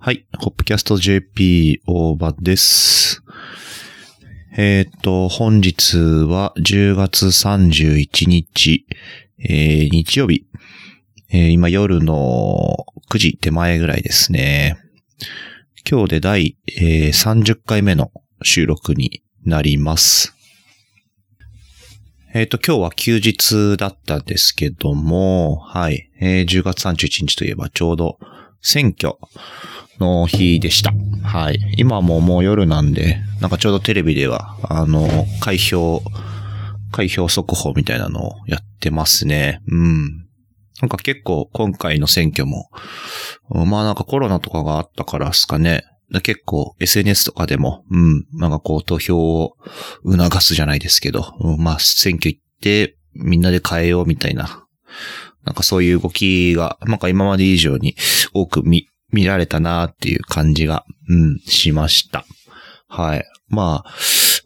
はい。ホップキャスト JP 大場です。えっ、と、本日は10月31日、えー日曜日。えー今夜の9時手前ぐらいですね。今日で第、えー30回目の収録になります。えっ、と、今日は休日だったんですけども、はい。えー10月31日といえばちょうど選挙の日でした。はい。今ももう夜なんで、なんかちょうどテレビでは、あの、開票、開票速報みたいなのをやってますね。うん。なんか結構今回の選挙も、まあなんかコロナとかがあったからですかね。結構 SNS とかでも、うん、なんかこう投票を促すじゃないですけど、うん、まあ選挙行ってみんなで変えようみたいな、なんかそういう動きが、なんか今まで以上に多く見、見られたなっていう感じが、うん、しました。はい。まあ、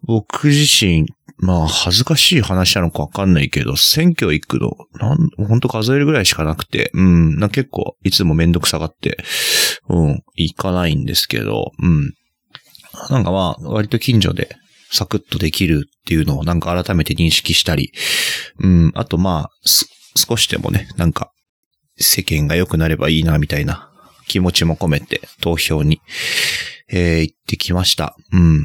僕自身、まあ、恥ずかしい話なのかわかんないけど、選挙行くの、なん、ほんと数えるぐらいしかなくて、うん、な結構、いつもめんどくさがって、うん、行かないんですけど、うん。なんかまあ、割と近所で、サクッとできるっていうのをなんか改めて認識したり、うん、あとまあ、少しでもね、なんか、世間が良くなればいいな、みたいな気持ちも込めて投票に、えー行ってきました。うん。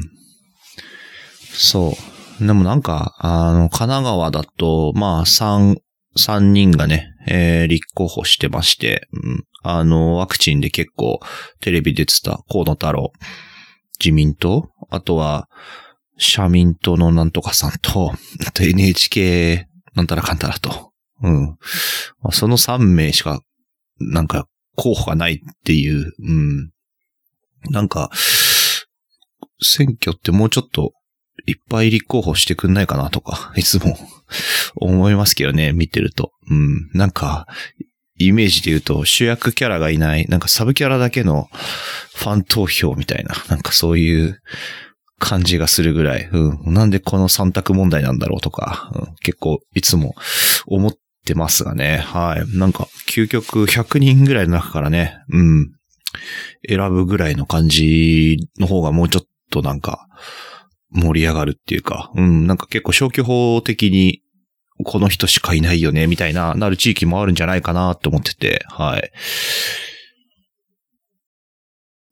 そう。でもなんか、あの、神奈川だと、まあ、三、三人がね、えー立候補してまして、うん。あの、ワクチンで結構テレビ出てた河野太郎、自民党、あとは、社民党のなんとかさんと、あと NHK なんたらかんたらと。うん。まあその3名しか、なんか、候補がないっていう、うん。なんか、選挙ってもうちょっと、いっぱい立候補してくんないかなとか、いつも思いますけどね、見てると。うん。なんか、イメージで言うと主役キャラがいない、なんかサブキャラだけのファン投票みたいな、なんかそういう感じがするぐらい、うん。なんでこの三択問題なんだろうとか、うん、結構いつも思ってますがね。はい。なんか、究極100人ぐらいの中からね、うん。選ぶぐらいの感じの方がもうちょっとなんか、盛り上がるっていうか、うん。なんか結構消去法的に、この人しかいないよね、みたいな、なる地域もあるんじゃないかなって思ってて、はい。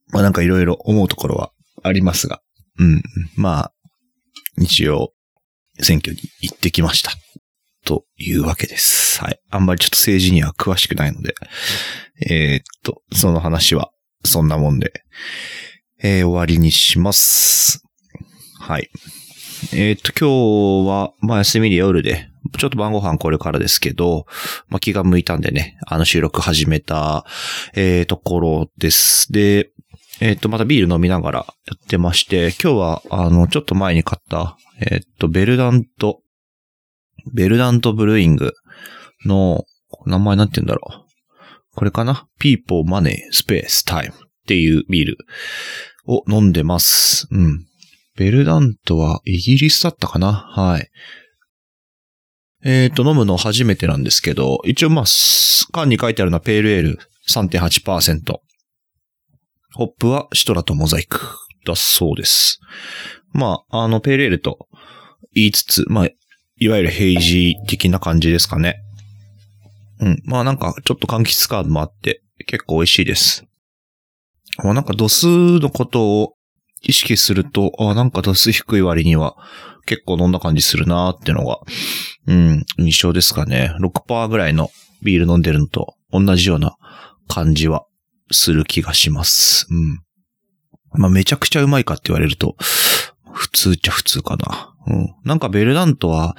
まあなんかいろいろ思うところはありますが、うん。まあ、一応、選挙に行ってきました。というわけです。はい。あんまりちょっと政治には詳しくないので、えーっと、その話は、そんなもんで、えー終わりにします。はい。えーっと、今日は、まあ休みで夜で、ちょっと晩ご飯これからですけど、まあ気が向いたんでね、あの収録始めた、えーところです。で、えっと、またビール飲みながらやってまして、今日は、あの、ちょっと前に買った、えっと、ベルダント、ベルダントブルーイングの、名前なんて言うんだろう。これかな ?People, Money, Space, Time っていうビールを飲んでます。うん。ベルダントはイギリスだったかな？はい。えっ、と、飲むの初めてなんですけど、一応まあ、缶に書いてあるのはペールエール3.8%。ホップはシトラとモザイクだそうです。まあ、あの、ペールエールと言いつつ、まあ、いわゆるヘイジー的な感じですかね。うん。まあなんか、ちょっと柑橘感もあって、結構美味しいです。まあなんか度数のことを意識すると、あなんか度数低い割には結構飲んだ感じするなーってのが、うん、印象ですかね。6%ぐらいのビール飲んでるのと同じような感じはする気がします。うん。まあめちゃくちゃうまいかって言われると、普通っちゃ普通かな。うん。なんかベルダントは、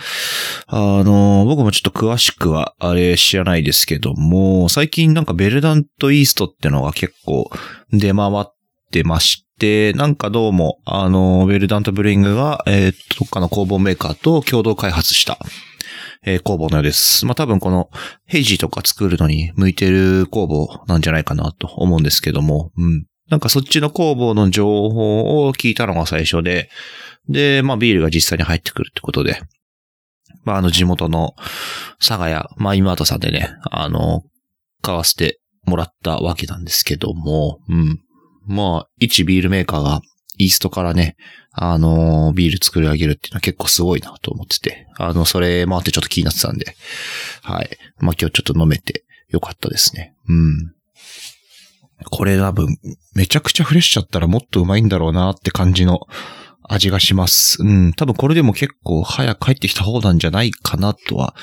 あの、僕もちょっと詳しくはあれ知らないですけども、最近なんかベルダントイーストってのが結構出回ってまして、なんかどうも、あの、ベルダントブリングが、えー、どっかの工房メーカーと共同開発した、えー工房のようです。まあ、多分このヘイジーとか作るのに向いてる工房なんじゃないかなと思うんですけども、うん。なんかそっちの工房の情報を聞いたのが最初で、で、まあビールが実際に入ってくるってことで、まああの地元の佐賀屋、まあ今とさんでね、あの、買わせてもらったわけなんですけども、うん。まあ、一ビールメーカーがイーストからね、あのビール作り上げるっていうのは結構すごいなと思ってて、あの、それもあってちょっと気になってたんで、はい。まあ今日ちょっと飲めてよかったですね。うん。これ多分、めちゃくちゃフレッシュだったらもっとうまいんだろうなって感じの味がします。うん。多分これでも結構早く帰ってきた方なんじゃないかなとは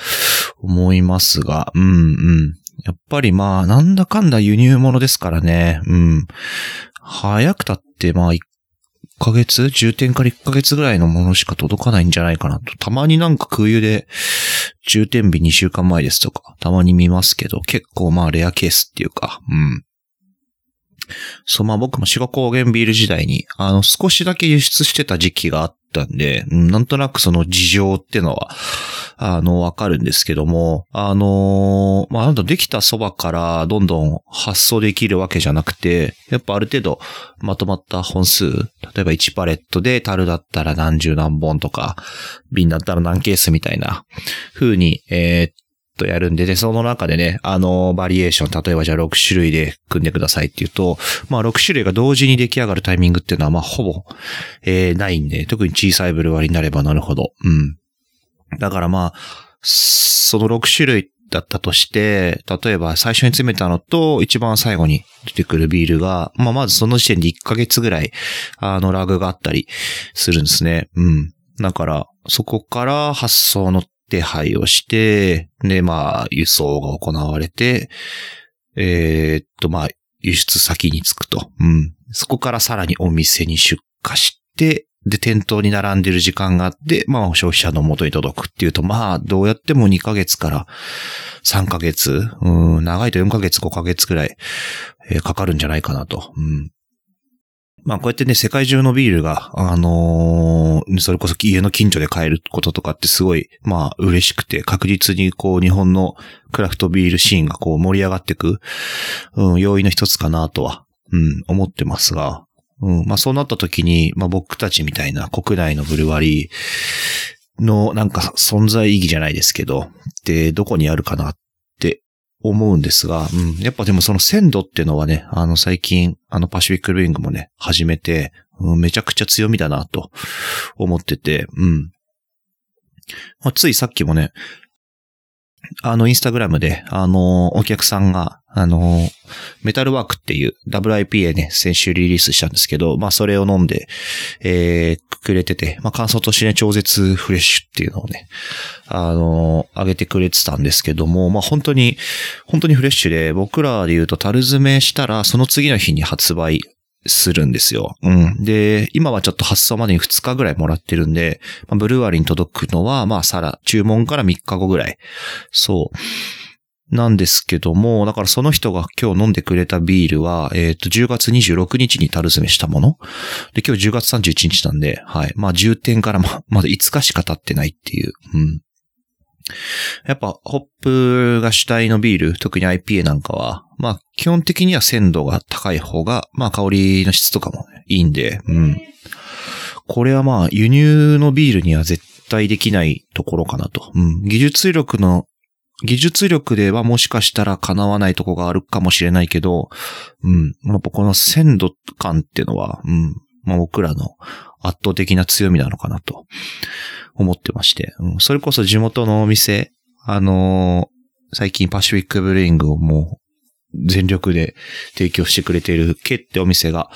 思いますが、うんうん。やっぱりまあ、なんだかんだ輸入物ですからね。うん。早くたってまあ、1ヶ月？重点から1ヶ月ぐらいのものしか届かないんじゃないかなと。たまになんか空輸で、重点日2週間前ですとか、たまに見ますけど、結構まあレアケースっていうか、うん。そう、まあ僕も志賀高原ビール時代に、あの、少しだけ輸出してた時期があったんで、なんとなくその事情っていうのは、あの、わかるんですけども、あのーまあ、なんとできたそばからどんどん発送できるわけじゃなくて、やっぱある程度まとまった本数、例えば1パレットで樽だったら何十何本とか、瓶だったら何ケースみたいな風に、えーとやるんで、で、その中でね、あの、バリエーション、例えばじゃあ6種類で組んでくださいっていうと、まあ6種類が同時に出来上がるタイミングっていうのは、まあほぼ、えーないんで、特に小さいブルワリになればなるほど。うん。だからまあ、その6種類だったとして、例えば最初に詰めたのと一番最後に出てくるビールが、まあまずその時点で1ヶ月ぐらい、あの、ラグがあったりするんですね。うん。だから、そこから発送の手配をして、で、まあ、輸送が行われて、えーっと、まあ、輸出先に着くと。うん。そこからさらにお店に出荷して、で、店頭に並んでる時間があって、まあ、消費者の元に届くっていうと、まあ、どうやっても2ヶ月から3ヶ月、うん、長いと4ヶ月、5ヶ月くらい、えーかかるんじゃないかなと。うん。まあ、こうやってね、世界中のビールが、あのーそれこそ家の近所で買えることとかってすごい、まあ、嬉しくて、確実にこう、日本のクラフトビールシーンがこう、盛り上がっていく、うん、要因の一つかなとは、うん、思ってますが、うん、まあ、そうなった時に、まあ、僕たちみたいな国内のブルワリーの、なんか、存在意義じゃないですけど、で、どこにあるかなって思うんですが、うん、やっぱでもその鮮度っていうのはね、あの、最近、あの、パシフィックルビングもね、始めて、うん、めちゃくちゃ強みだなと思ってて、うん。まあ、ついさっきもね、あの、インスタグラムで、あの、お客さんが、あの、メタルワークっていう WIPA ね、先週リリースしたんですけど、まあ、それを飲んで、えー、くれてて、まあ、感想としてね、超絶フレッシュっていうのをね、あの、上げてくれてたんですけども、まあ、本当に、本当にフレッシュで、僕らで言うと、樽詰めしたら、その次の日に発売するんですよ。うん。で、今はちょっと発送までに2日ぐらいもらってるんで、まあ、ブルワリーに届くのは、まあ、さら、注文から3日後ぐらい。そう。なんですけども、だからその人が今日飲んでくれたビールは、えっ、と、10月26日に樽詰めしたもの。で、今日10月31日なんで、はい。まあ、10点からま、まだ5日しか経ってないっていう。うん。やっぱ、ホップが主体のビール、特に IPA なんかは、まあ、基本的には鮮度が高い方が、まあ、香りの質とかも、いいんで、うん。これはまあ、輸入のビールには絶対できないところかなと。うん。技術力の、技術力ではもしかしたら叶わないとこがあるかもしれないけど、うん。やっぱこの鮮度感っていうのは、うん。まあ僕らの圧倒的な強みなのかなと思ってまして。うん、それこそ地元のお店、あのー最近パシフィックブレイングをもう全力で提供してくれているケってお店が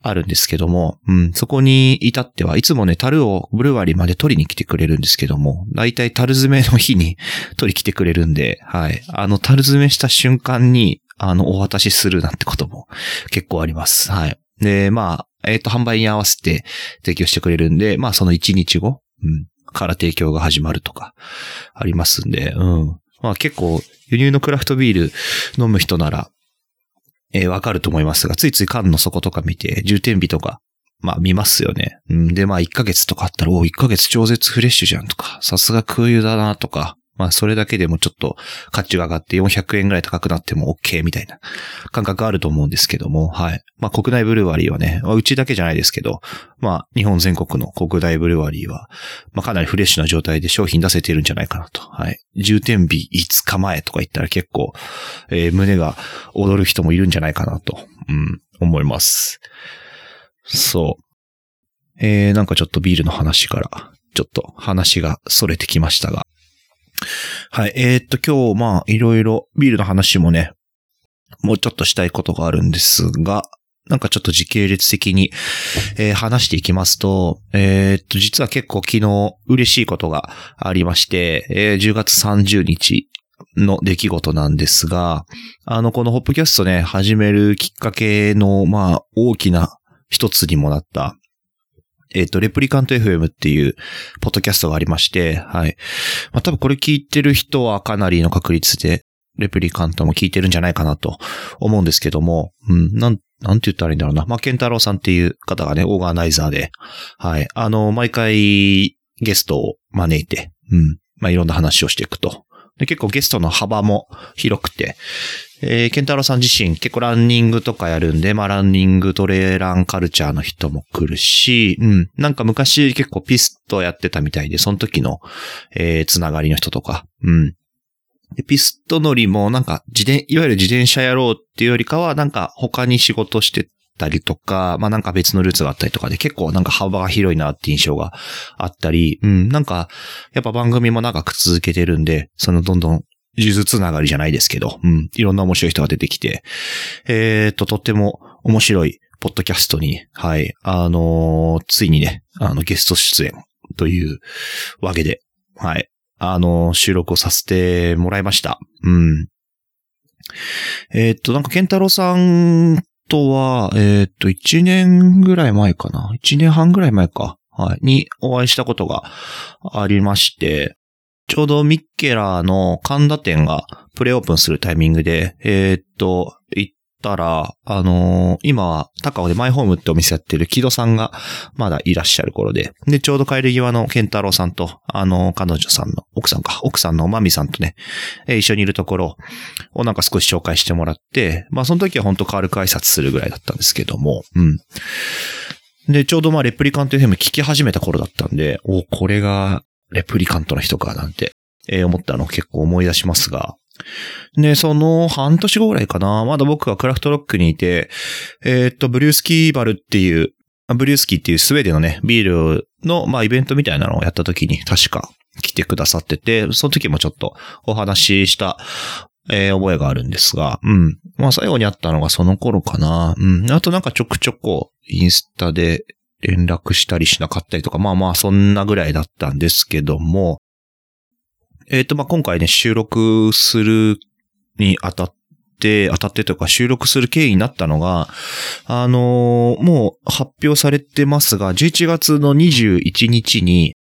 あるんですけども、うん、そこに至ってはいつもね、樽をブルワリーまで取りに来てくれるんですけども、だいたい樽詰めの日に 取り来てくれるんで、はい。あの、樽詰めした瞬間に、あの、お渡しするなんてことも結構あります。はい。で、まあ、えっ、と、販売に合わせて提供してくれるんで、まあ、その1日後、うん、から提供が始まるとか、ありますんで、うん。まあ、結構、輸入のクラフトビール飲む人なら、えーわかると思いますが、ついつい缶の底とか見て、重点日とか、まあ見ますよね。うん、で、まあ1ヶ月とかあったら、お1ヶ月超絶フレッシュじゃんとか、さすが空輸だなとか、まあそれだけでもちょっと価値が上がって400円ぐらい高くなっても OK みたいな感覚あると思うんですけども、はい。まあ国内ブルワリーはね、まうちだけじゃないですけど、まあ日本全国の国内ブルワリーは、まあかなりフレッシュな状態で商品出せてるんじゃないかなと。はい。重点日5日前とか言ったら結構、えー胸が踊る人もいるんじゃないかなと、うん、思います。そう。えー、なんかちょっとビールの話から、ちょっと話が逸れてきましたが。はい。えー、っと、今日、まあ、いろいろビールの話もね、もうちょっとしたいことがあるんですが、なんかちょっと時系列的に、えー話していきますと、えーっと、実は結構昨日嬉しいことがありまして、えー10月30日の出来事なんですが、あの、このホップキャストね、始めるきっかけの、まあ、大きな一つにもなった、えっ、と、レプリカント FM っていう、ポッドキャストがありまして、はい。まあ、多分これ聞いてる人はかなりの確率で、レプリカントも聞いてるんじゃないかなと思うんですけども、うん、なん、なんて言ったらいいんだろうな。まあ、ケンタロウさんっていう方がね、オーガナイザーで、はい。あの、毎回ゲストを招いて、うん。まあ、いろんな話をしていくと。で結構ゲストの幅も広くて、えー、ケンタロウさん自身結構ランニングとかやるんで、まあランニングトレーランカルチャーの人も来るし、うん。なんか昔結構ピストやってたみたいで、その時の、えー、つながりの人とか、うん。でピスト乗りもなんか自転、いわゆる自転車やろうっていうよりかは、なんか他に仕事してたりとか、まあなんか別のルーツがあったりとかで結構なんか幅が広いなって印象があったり、うん。なんか、やっぱ番組も長く続けてるんで、そのどんどん呪術つながりじゃないですけど、うん。いろんな面白い人が出てきて、えー、と、とっても面白いポッドキャストに、はい、あのーついにね、あの、ゲスト出演というわけで、はい、あのー収録をさせてもらいました。うん。えーっと、なんか、ケンタロウさんとは、えーっと、1年ぐらい前かな ?1 年半ぐらい前か。はい。にお会いしたことがありまして、ちょうどミッケラーの神田店がプレオープンするタイミングで、えーっと、たら、あのー今は高尾でマイホームってお店やってる木戸さんがまだいらっしゃる頃で、で、ちょうど帰り際のケンタロウさんと、あのー彼女さんの、奥さんか、奥さんのマミさんとね、えー一緒にいるところをなんか少し紹介してもらって、まあその時は本当軽く挨拶するぐらいだったんですけども、うん。で、ちょうどまあレプリカント FM 聞き始めた頃だったんで、お、これがレプリカントの人かなんて、えー思ったのを結構思い出しますが、で、その半年後ぐらいかな、まだ僕がクラフトロックにいて、えーっと、ブリュースキーバルっていう、ブリュースキーっていうスウェーデンのね、ビールの、まあ、イベントみたいなのをやった時に確か来てくださってて、その時もちょっとお話しした、えー覚えがあるんですが、うん。まあ、最後に会ったのがその頃かな。うん。あとなんかちょくちょこ、インスタで連絡したりしなかったりとか、まあまあ、そんなぐらいだったんですけども、えっ、と、まあ、今回ね、収録するにあたって、当たってというか収録する経緯になったのが、あのーもう発表されてますが、11月の21日に、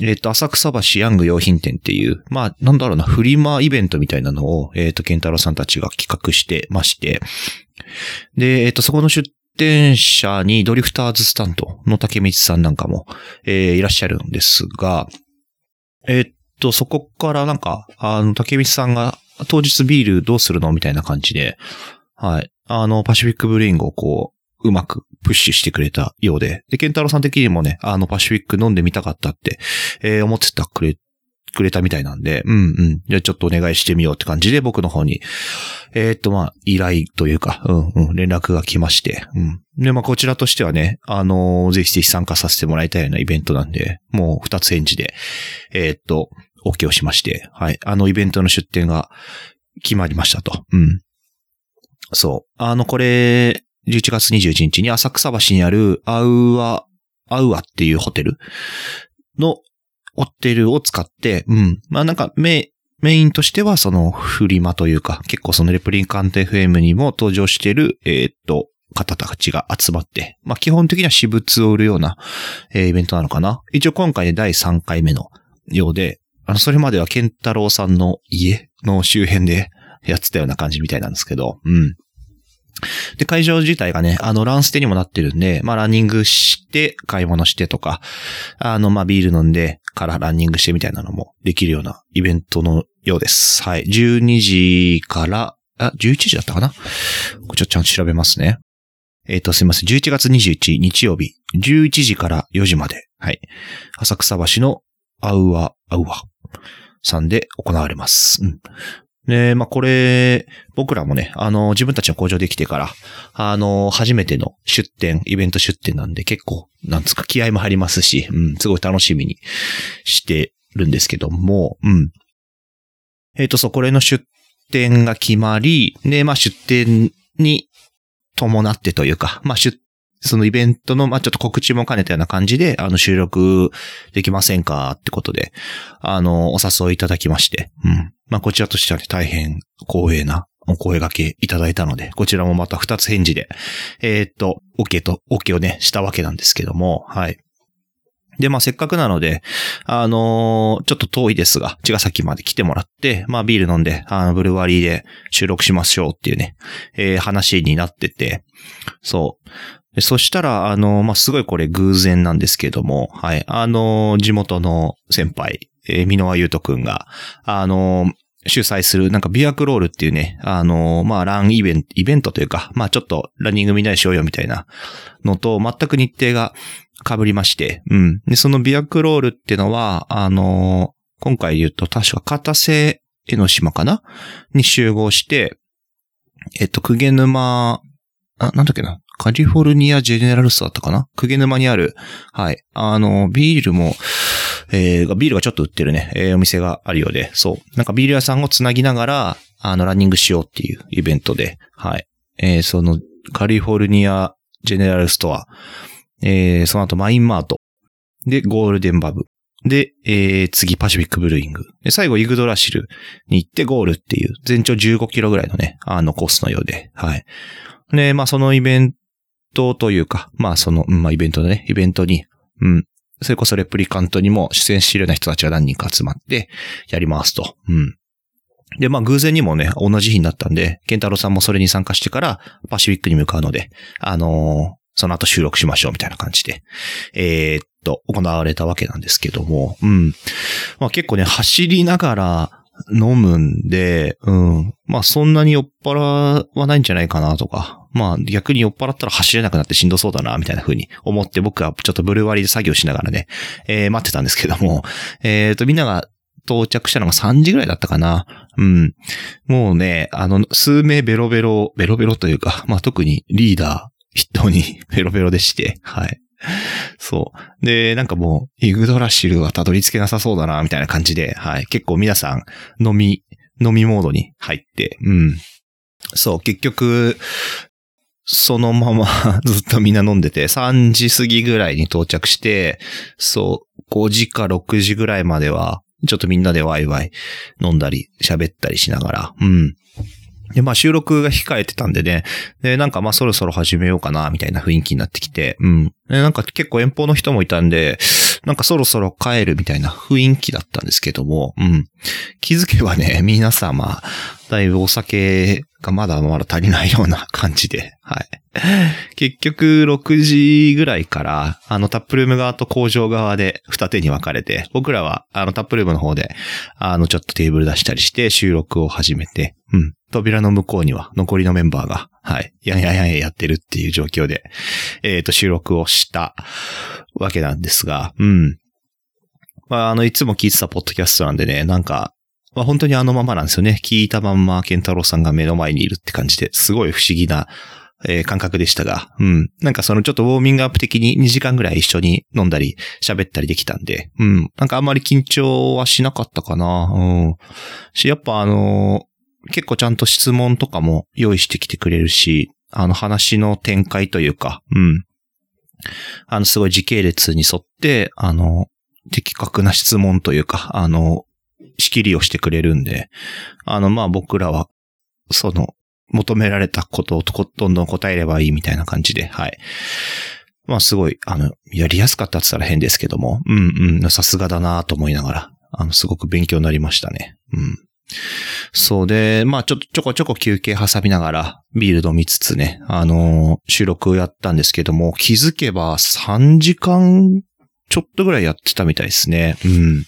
えっ、と、浅草橋ヤング用品店っていう、まあ、なんだろうな、フリマイベントみたいなのを、えっ、と、ケンタロウさんたちが企画してまして、で、えっ、と、そこの出店者にドリフターズスタンドの竹光さんなんかも、えーいらっしゃるんですが、えっ、と、そこからなんか、あの、竹光さんが当日ビールどうするのみたいな感じで、はい。あの、パシフィックブレイングをこう、うまくプッシュしてくれたようで。で、ケンタロウさん的にもね、あの、パシフィック飲んでみたかったって、えー思ってたくれ、くれたみたいなんで、うんうん。じゃあちょっとお願いしてみようって感じで僕の方に、えーっと、まあ、依頼というか、うんうん、連絡が来まして、うん。で、まあ、こちらとしてはね、あのーぜひぜひ参加させてもらいたいようなイベントなんで、もう二つ返事で、えーっと、OK をしまして、はい。あのイベントの出展が決まりましたと。うん。そう。あの、これ、11月21日に浅草橋にあるアウア、アウアっていうホテルのホテルを使って、うん。まあなんかメ、メインとしてはそのフリマというか、結構そのレプリンカント FM にも登場している、えーっと、方たちが集まって、まあ基本的には私物を売るような、えーイベントなのかな。一応今回で第3回目のようで、あの、それまではケンタロウさんの家の周辺でやってたような感じみたいなんですけど、うん。で、会場自体がね、あの、ランステにもなってるんで、まあ、ランニングして、買い物してとか、あの、まあ、ビール飲んでからランニングしてみたいなのもできるようなイベントのようです。はい。12時から、あ、11時だったかな？こちょっとちゃんと調べますね。えっ、と、すいません。11月21日曜日、11時から4時まで、はい。浅草橋のアウア、アウアさんで行われます。うん。で、まあ、これ、僕らもね、あの、自分たちの工場できてから、あの、初めての出店、イベント出店なんで結構、なんつか気合も入りますし、うん、すごい楽しみにしてるんですけども、うん。えっ、と、そう、これの出店が決まり、で、まあ、出店に伴ってというか、まあ、出そのイベントの、まあ、ちょっと告知も兼ねたような感じで、あの、収録できませんかってことで、あの、お誘いいただきまして、うん。まあ、こちらとしてはね、大変光栄なお声掛けいただいたので、こちらもまた二つ返事で、えー、っと、OK と、OK をね、したわけなんですけども、はい。で、まあ、せっかくなので、あのーちょっと遠いですが、茅ヶ崎まで来てもらって、まあ、ビール飲んで、あの、ブルワリーで収録しましょうっていうね、えー話になってて、そう。そしたら、あの、まあ、すごいこれ偶然なんですけども、はい。あの、地元の先輩、えー、箕輪優斗くんが、あの、主催する、なんかビアクロールっていうね、あの、まあ、ランイベント、イベントというか、まあ、ちょっとランニングみんなでしようよみたいなのと、全く日程が被りまして、うん。で、そのビアクロールっていうのは、あの、今回言うと、確か片瀬江ノ島かな？に集合して、えっと、久毛沼、あ、なんだっけな？カリフォルニアジェネラルストだったかな？久毛沼にある、はい。あの、ビールも、えー、ビールがちょっと売ってるね、えーお店があるようで、そう。なんかビール屋さんをつなぎながら、あの、ランニングしようっていうイベントで、はい。えーその、カリフォルニアジェネラルストア、えーその後マインマート、で、ゴールデンバブ。で、えー、次パシフィックブルーイング。で、最後イグドラシルに行ってゴールっていう、全長15キロぐらいのね、あのコースのようで、はい。で、まあそのイベントトというか、まあその、うんまあイベントのね、イベントに、うん。それこそレプリカントにも出演しているような人たちが何人か集まってやりますと。うん。で、まあ偶然にもね、同じ日になったんで、ケンタロウさんもそれに参加してからパシフィックに向かうので、あのーその後収録しましょうみたいな感じで、えーっと、行われたわけなんですけども、うん。まあ結構ね、走りながら飲むんで、うん。まあそんなに酔っ払わないんじゃないかなとか、まあ逆に酔っ払ったら走れなくなってしんどそうだな、みたいな風に思って僕はちょっとブルワリーで作業しながらね、えー待ってたんですけども、えーとみんなが到着したのが3時ぐらいだったかな。うん。もうね、あの、数名ベロベロ、ベロベロというか、まあ特にリーダー筆頭にベロベロでして、はい。そう。で、なんかもう、イグドラシルはたどり着けなさそうだな、みたいな感じで、はい。結構皆さん、飲み、飲みモードに入って、うん。そう、結局、そのまま ずっとみんな飲んでて、3時過ぎぐらいに到着して、そう、5時か6時ぐらいまでは、ちょっとみんなでワイワイ飲んだり、喋ったりしながら、うん。で、まあ収録が控えてたんでね、で、なんかまあそろそろ始めようかな、みたいな雰囲気になってきて、うん。で、なんか結構遠方の人もいたんで、なんかそろそろ帰るみたいな雰囲気だったんですけども、うん。気づけばね、皆様、だいぶお酒がまだまだ足りないような感じで、はい。結局、6時ぐらいから、あの、タップルーム側と工場側で二手に分かれて、僕らは、あの、タップルームの方で、あの、ちょっとテーブル出したりして収録を始めて、うん。扉の向こうには残りのメンバーが、はい、やんやんやんやってるっていう状況で、えっ、と、収録をしたわけなんですが、うん。まあ、あの、いつも聞いてたポッドキャストなんでね、なんか、まあ、本当にあのままなんですよね。聞いたまんま、ケンタロウさんが目の前にいるって感じで、すごい不思議な、えー感覚でしたが、うん。なんかそのちょっとウォーミングアップ的に2時間ぐらい一緒に飲んだり、喋ったりできたんで、うん。なんかあんまり緊張はしなかったかな。うん。し、やっぱあのー結構ちゃんと質問とかも用意してきてくれるし、あの話の展開というか、うん。あの、すごい時系列に沿って、あの、的確な質問というか、あの、仕切りをしてくれるんで、あの、まあ僕らは、その、求められたことをこどんどん答えればいいみたいな感じで、はい。まあすごい、あの、やりやすかったって言ったら変ですけども、うんうん、さすがだなと思いながら、あの、すごく勉強になりましたね。うん。そうで、まあちょっとちょこちょこ休憩挟みながら、ビール飲みつつね、あのー収録やったんですけども、気づけば3時間ちょっとぐらいやってたみたいですね。うん。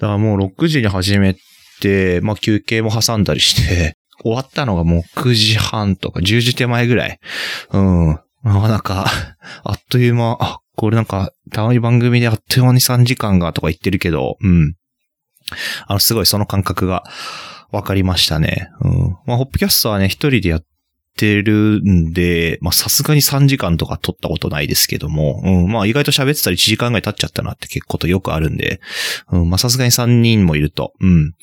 だからもう6時に始めて、まあ休憩も挟んだりして、終わったのがもう9時半とか10時手前ぐらい。うん。なかなんか、あっという間、あ、これなんか、たまに番組であっという間に3時間がとか言ってるけど、うん。あの、すごいその感覚がわかりましたね。うん。まあ、ホップキャストはね、一人でやってるんで、まあ、さすがに3時間とか撮ったことないですけども、うん。まあ、意外と喋ってたら1時間ぐらい経っちゃったなって結構とよくあるんで、うん。まあ、さすがに3人もいると、うん。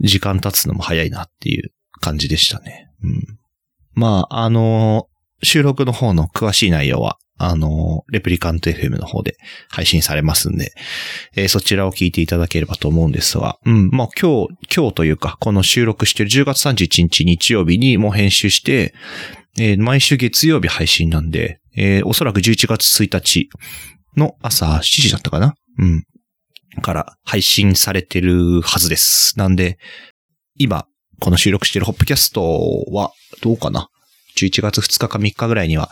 時間経つのも早いなっていう感じでしたね。うん。まあ、あの収録の方の詳しい内容は、あのレプリカント FM の方で配信されますんで、えーそちらを聞いていただければと思うんですが、うん、まあ今日、今日というか、この収録してる10月31日日曜日にもう編集して、えー毎週月曜日配信なんで、えーおそらく11月1日の朝7時だったかな？うん。から配信されてるはずです。なんで、今、この収録してるホップキャストは、どうかな？?11 月2日か3日ぐらいには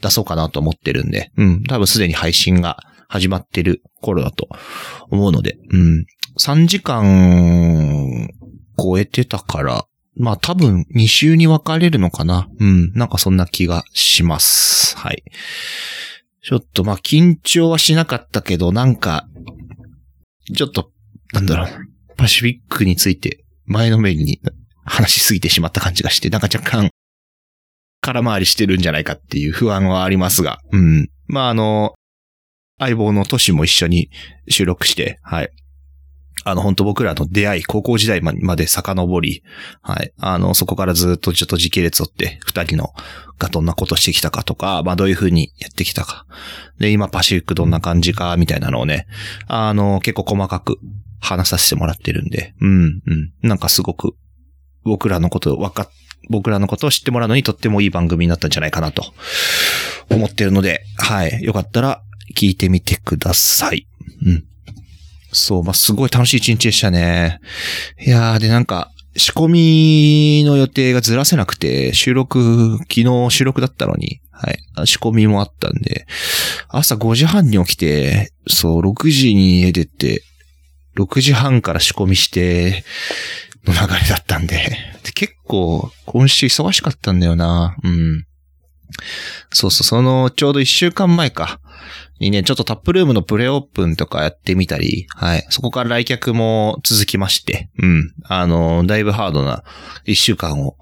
出そうかなと思ってるんで、うん、多分すでに配信が始まってる頃だと思うので、うん、3時間超えてたから、まあ多分2週に分かれるのかなうん、なんかそんな気がします。はい。ちょっとまあ緊張はしなかったけど、なんか、ちょっと、なんだろう、パシフィックについて前のめりに話しすぎてしまった感じがして、なんか若干空回りしてるんじゃないかっていう不安はありますが、うん。まああの、相棒のトシも一緒に収録して、はい。あの、本当僕らの出会い、高校時代まで遡り、はい。あの、そこからずっとちょっと時系列をって、二人のがどんなことしてきたかとか、まあどういう風にやってきたか。で、今パシフィックどんな感じか、みたいなのをね、あの、結構細かく話させてもらってるんで、うん、うん。なんかすごく、僕らのことわかっ、僕らのことを知ってもらうのにとってもいい番組になったんじゃないかなと思ってるので、はい。よかったら聞いてみてください。うん。そう、まあ、すごい楽しい一日でしたね。いやー、で、なんか、仕込みの予定がずらせなくて、収録、昨日収録だったのに、はい。仕込みもあったんで、朝5時半に起きて、そう、6時に家出て、6時半から仕込みして、の流れだったんで、で結構、今週忙しかったんだよな。うん。そうそう、その、ちょうど1週間前か。にね、ちょっとタップルームのプレオープンとかやってみたり、はい。そこから来客も続きまして、うん。あの、だいぶハードな1週間を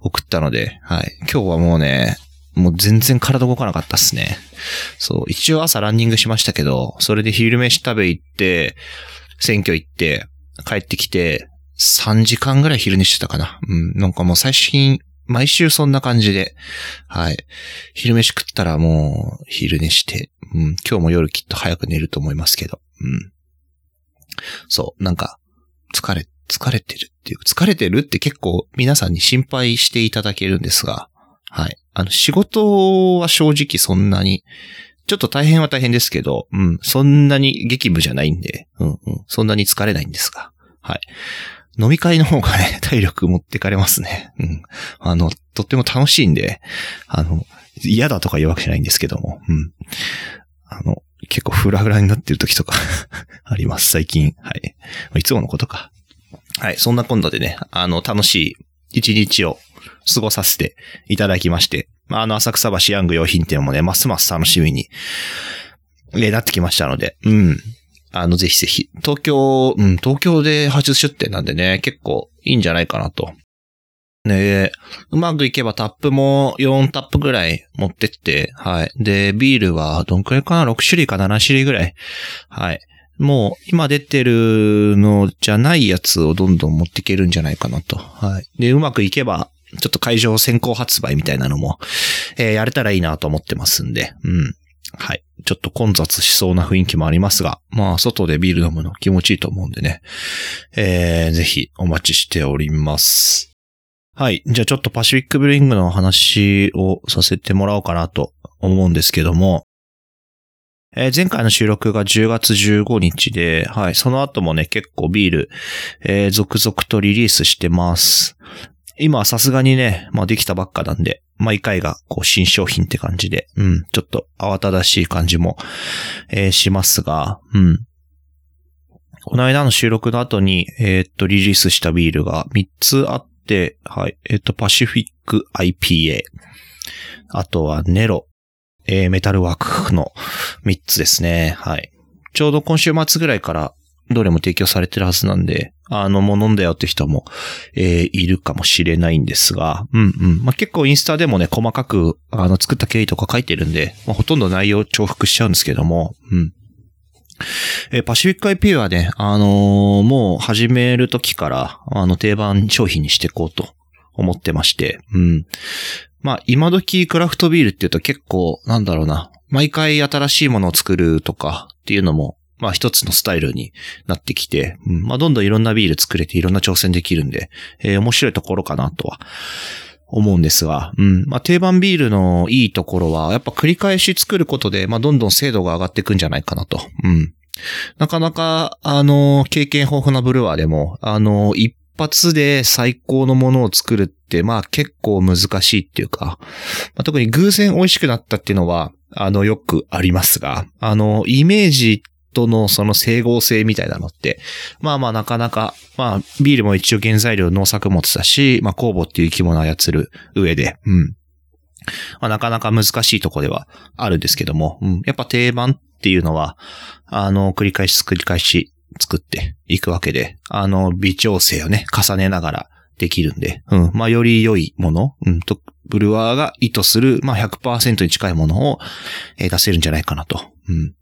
送ったので、はい。今日はもうね、もう全然体動かなかったっすね。そう、一応朝ランニングしましたけど、それで昼飯食べ行って、選挙行って、帰ってきて、3時間ぐらい昼寝してたかな。うん。なんかもう最新、毎週そんな感じで、はい。昼飯食ったらもう昼寝して、うん。今日も夜きっと早く寝ると思いますけど、うん。そう、なんか、疲れ、疲れてるっていう、疲れてるって結構皆さんに心配していただけるんですが、はい。あの、仕事は正直そんなに、ちょっと大変は大変ですけど、うん。そんなに激務じゃないんで、うんうん。そんなに疲れないんですが、はい。飲み会の方がね、体力持ってかれますね。うん。あの、とっても楽しいんで、あの、嫌だとか言うわけじゃないんですけども、うん。あの、結構フラフラになってる時とか あります、最近。はい。いつものことか。はい、そんな今度でね、あの、楽しい一日を過ごさせていただきまして、まあ、あの、浅草橋ヤング用品店もね、ますます楽しみに、えなってきましたので、うん。あの、ぜひぜひ、東京、うん、東京で初出店なんでね、結構いいんじゃないかなと。ねうまくいけばタップも4タップぐらい持ってって、はい。で、ビールはどんくらいかな ?6 種類か7種類ぐらい。はい。もう、今出てるのじゃないやつをどんどん持っていけるんじゃないかなと。はい。で、うまくいけば、ちょっと会場先行発売みたいなのも、えーやれたらいいなと思ってますんで、うん。はい。ちょっと混雑しそうな雰囲気もありますが、まあ、外でビール飲むの気持ちいいと思うんでね。えー、ぜひお待ちしております。はい。じゃあちょっとパシフィックブリングの話をさせてもらおうかなと思うんですけども、えー前回の収録が10月15日で、はい。その後もね、結構ビール、えー続々とリリースしてます。今はさすがにね、まあできたばっかなんで、毎回がこう新商品って感じで、うん、ちょっと慌ただしい感じも、えーしますが、うん。この間の収録の後に、えーっと、リリースしたビールが3つあって、はい。えーっと、パシフィック IPA。あとはネロ、えーメタルワークの3つですね。はい。ちょうど今週末ぐらいからどれも提供されてるはずなんで、あの、もう飲んだよって人も、えー、いるかもしれないんですが、うんうん。まあ、結構インスタでもね、細かく、あの、作った経緯とか書いてるんで、まあ、ほとんど内容重複しちゃうんですけども、うん。えー、パシフィック IP はね、あのー、もう始める時から、あの、定番商品にしていこうと思ってまして、うん。まあ、今時クラフトビールって言うと結構、なんだろうな、毎回新しいものを作るとかっていうのも、まあ一つのスタイルになってきて、うん、まあどんどんいろんなビール作れていろんな挑戦できるんで、えー、面白いところかなとは思うんですが、うん。まあ、定番ビールのいいところは、やっぱ繰り返し作ることで、まあ、どんどん精度が上がっていくんじゃないかなと。うん。なかなか、あの、経験豊富なブルワーでも、あの、一発で最高のものを作るって、まあ結構難しいっていうか、まあ、特に偶然美味しくなったっていうのは、あの、よくありますが、あの、イメージとのその整合性みたいなのって、まあまあなかなか、まあビールも一応原材料農作物だし、まあ酵母っていう生き物を操る上で、うん。まあ、なかなか難しいとこではあるんですけども、うん。やっぱ定番っていうのは、あの、繰り返し繰り返し作っていくわけで、あの、微調整をね、重ねながらできるんで、うん。まあ、より良いもの、うんと、ブルワーが意図する、まあ100%に近いものを、え出せるんじゃないかなと。うん。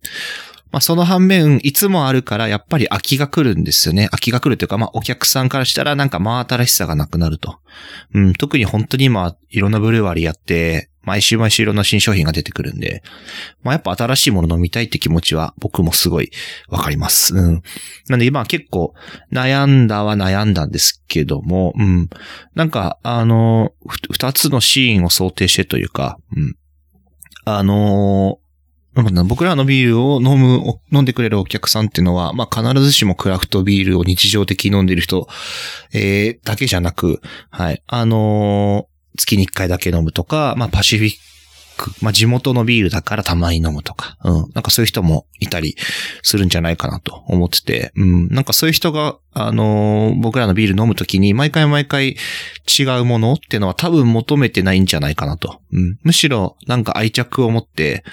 まあ、その反面、いつもあるから、やっぱり飽きが来るんですよね。飽きが来るというか、まあ、お客さんからしたらなんか真新しさがなくなると。うん、特に本当に今、いろんなブルーワリーやって、毎週毎週いろんな新商品が出てくるんで、まあ、やっぱ新しいもの飲みたいって気持ちは僕もすごいわかります。うん。なんで今結構悩んだは悩んだんですけども、うん。なんか、あの、二つのシーンを想定してというか、うん。あの僕らのビールを飲む、飲んでくれるお客さんっていうのは、まあ、必ずしもクラフトビールを日常的に飲んでる人、えー、だけじゃなく、はい。あのー、月に一回だけ飲むとか、まあ、パシフィック、まあ、地元のビールだからたまに飲むとか、うん。なんかそういう人もいたりするんじゃないかなと思ってて、うん。なんかそういう人が、あのー、僕らのビール飲むときに、毎回毎回違うものっていうのは多分求めてないんじゃないかなと。うん。むしろ、なんか愛着を持って、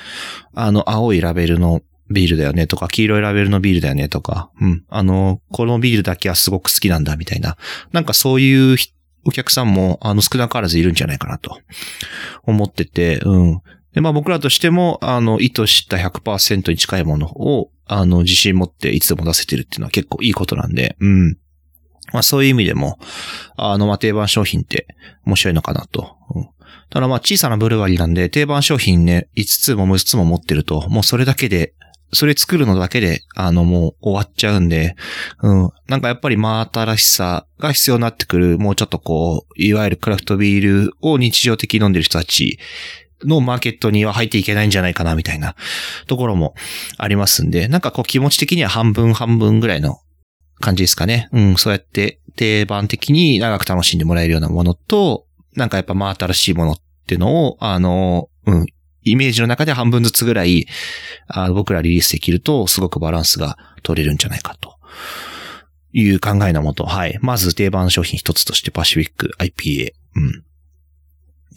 あの、青いラベルのビールだよねとか、黄色いラベルのビールだよねとか、うん。あの、このビールだけはすごく好きなんだみたいな。なんかそういうお客さんも、あの、少なからずいるんじゃないかなと思ってて、うん。で、まあ僕らとしても、あの、意図した100%に近いものを、あの、自信持っていつでも出せてるっていうのは結構いいことなんで、うん。まあそういう意味でも、あの、まあ定番商品って面白いのかなと。うん、ただまあ小さなブルワリーなんで、定番商品ね、5つも6つも持ってると、もうそれだけでそれ作るのだけで、あの、もう終わっちゃうんで、うん。なんかやっぱり真新しさが必要になってくる、もうちょっとこう、いわゆるクラフトビールを日常的に飲んでる人たちのマーケットには入っていけないんじゃないかな、みたいなところもありますんで、なんかこう気持ち的には半分半分ぐらいの感じですかね。うん、そうやって定番的に長く楽しんでもらえるようなものと、なんかやっぱ真新しいものっていうのを、あの、うん、イメージの中で半分ずつぐらい、あ僕らリリースできると、すごくバランスが取れるんじゃないかと。いう考えのもと、はい。まず定番商品一つとしてパシフィック IPA。うん。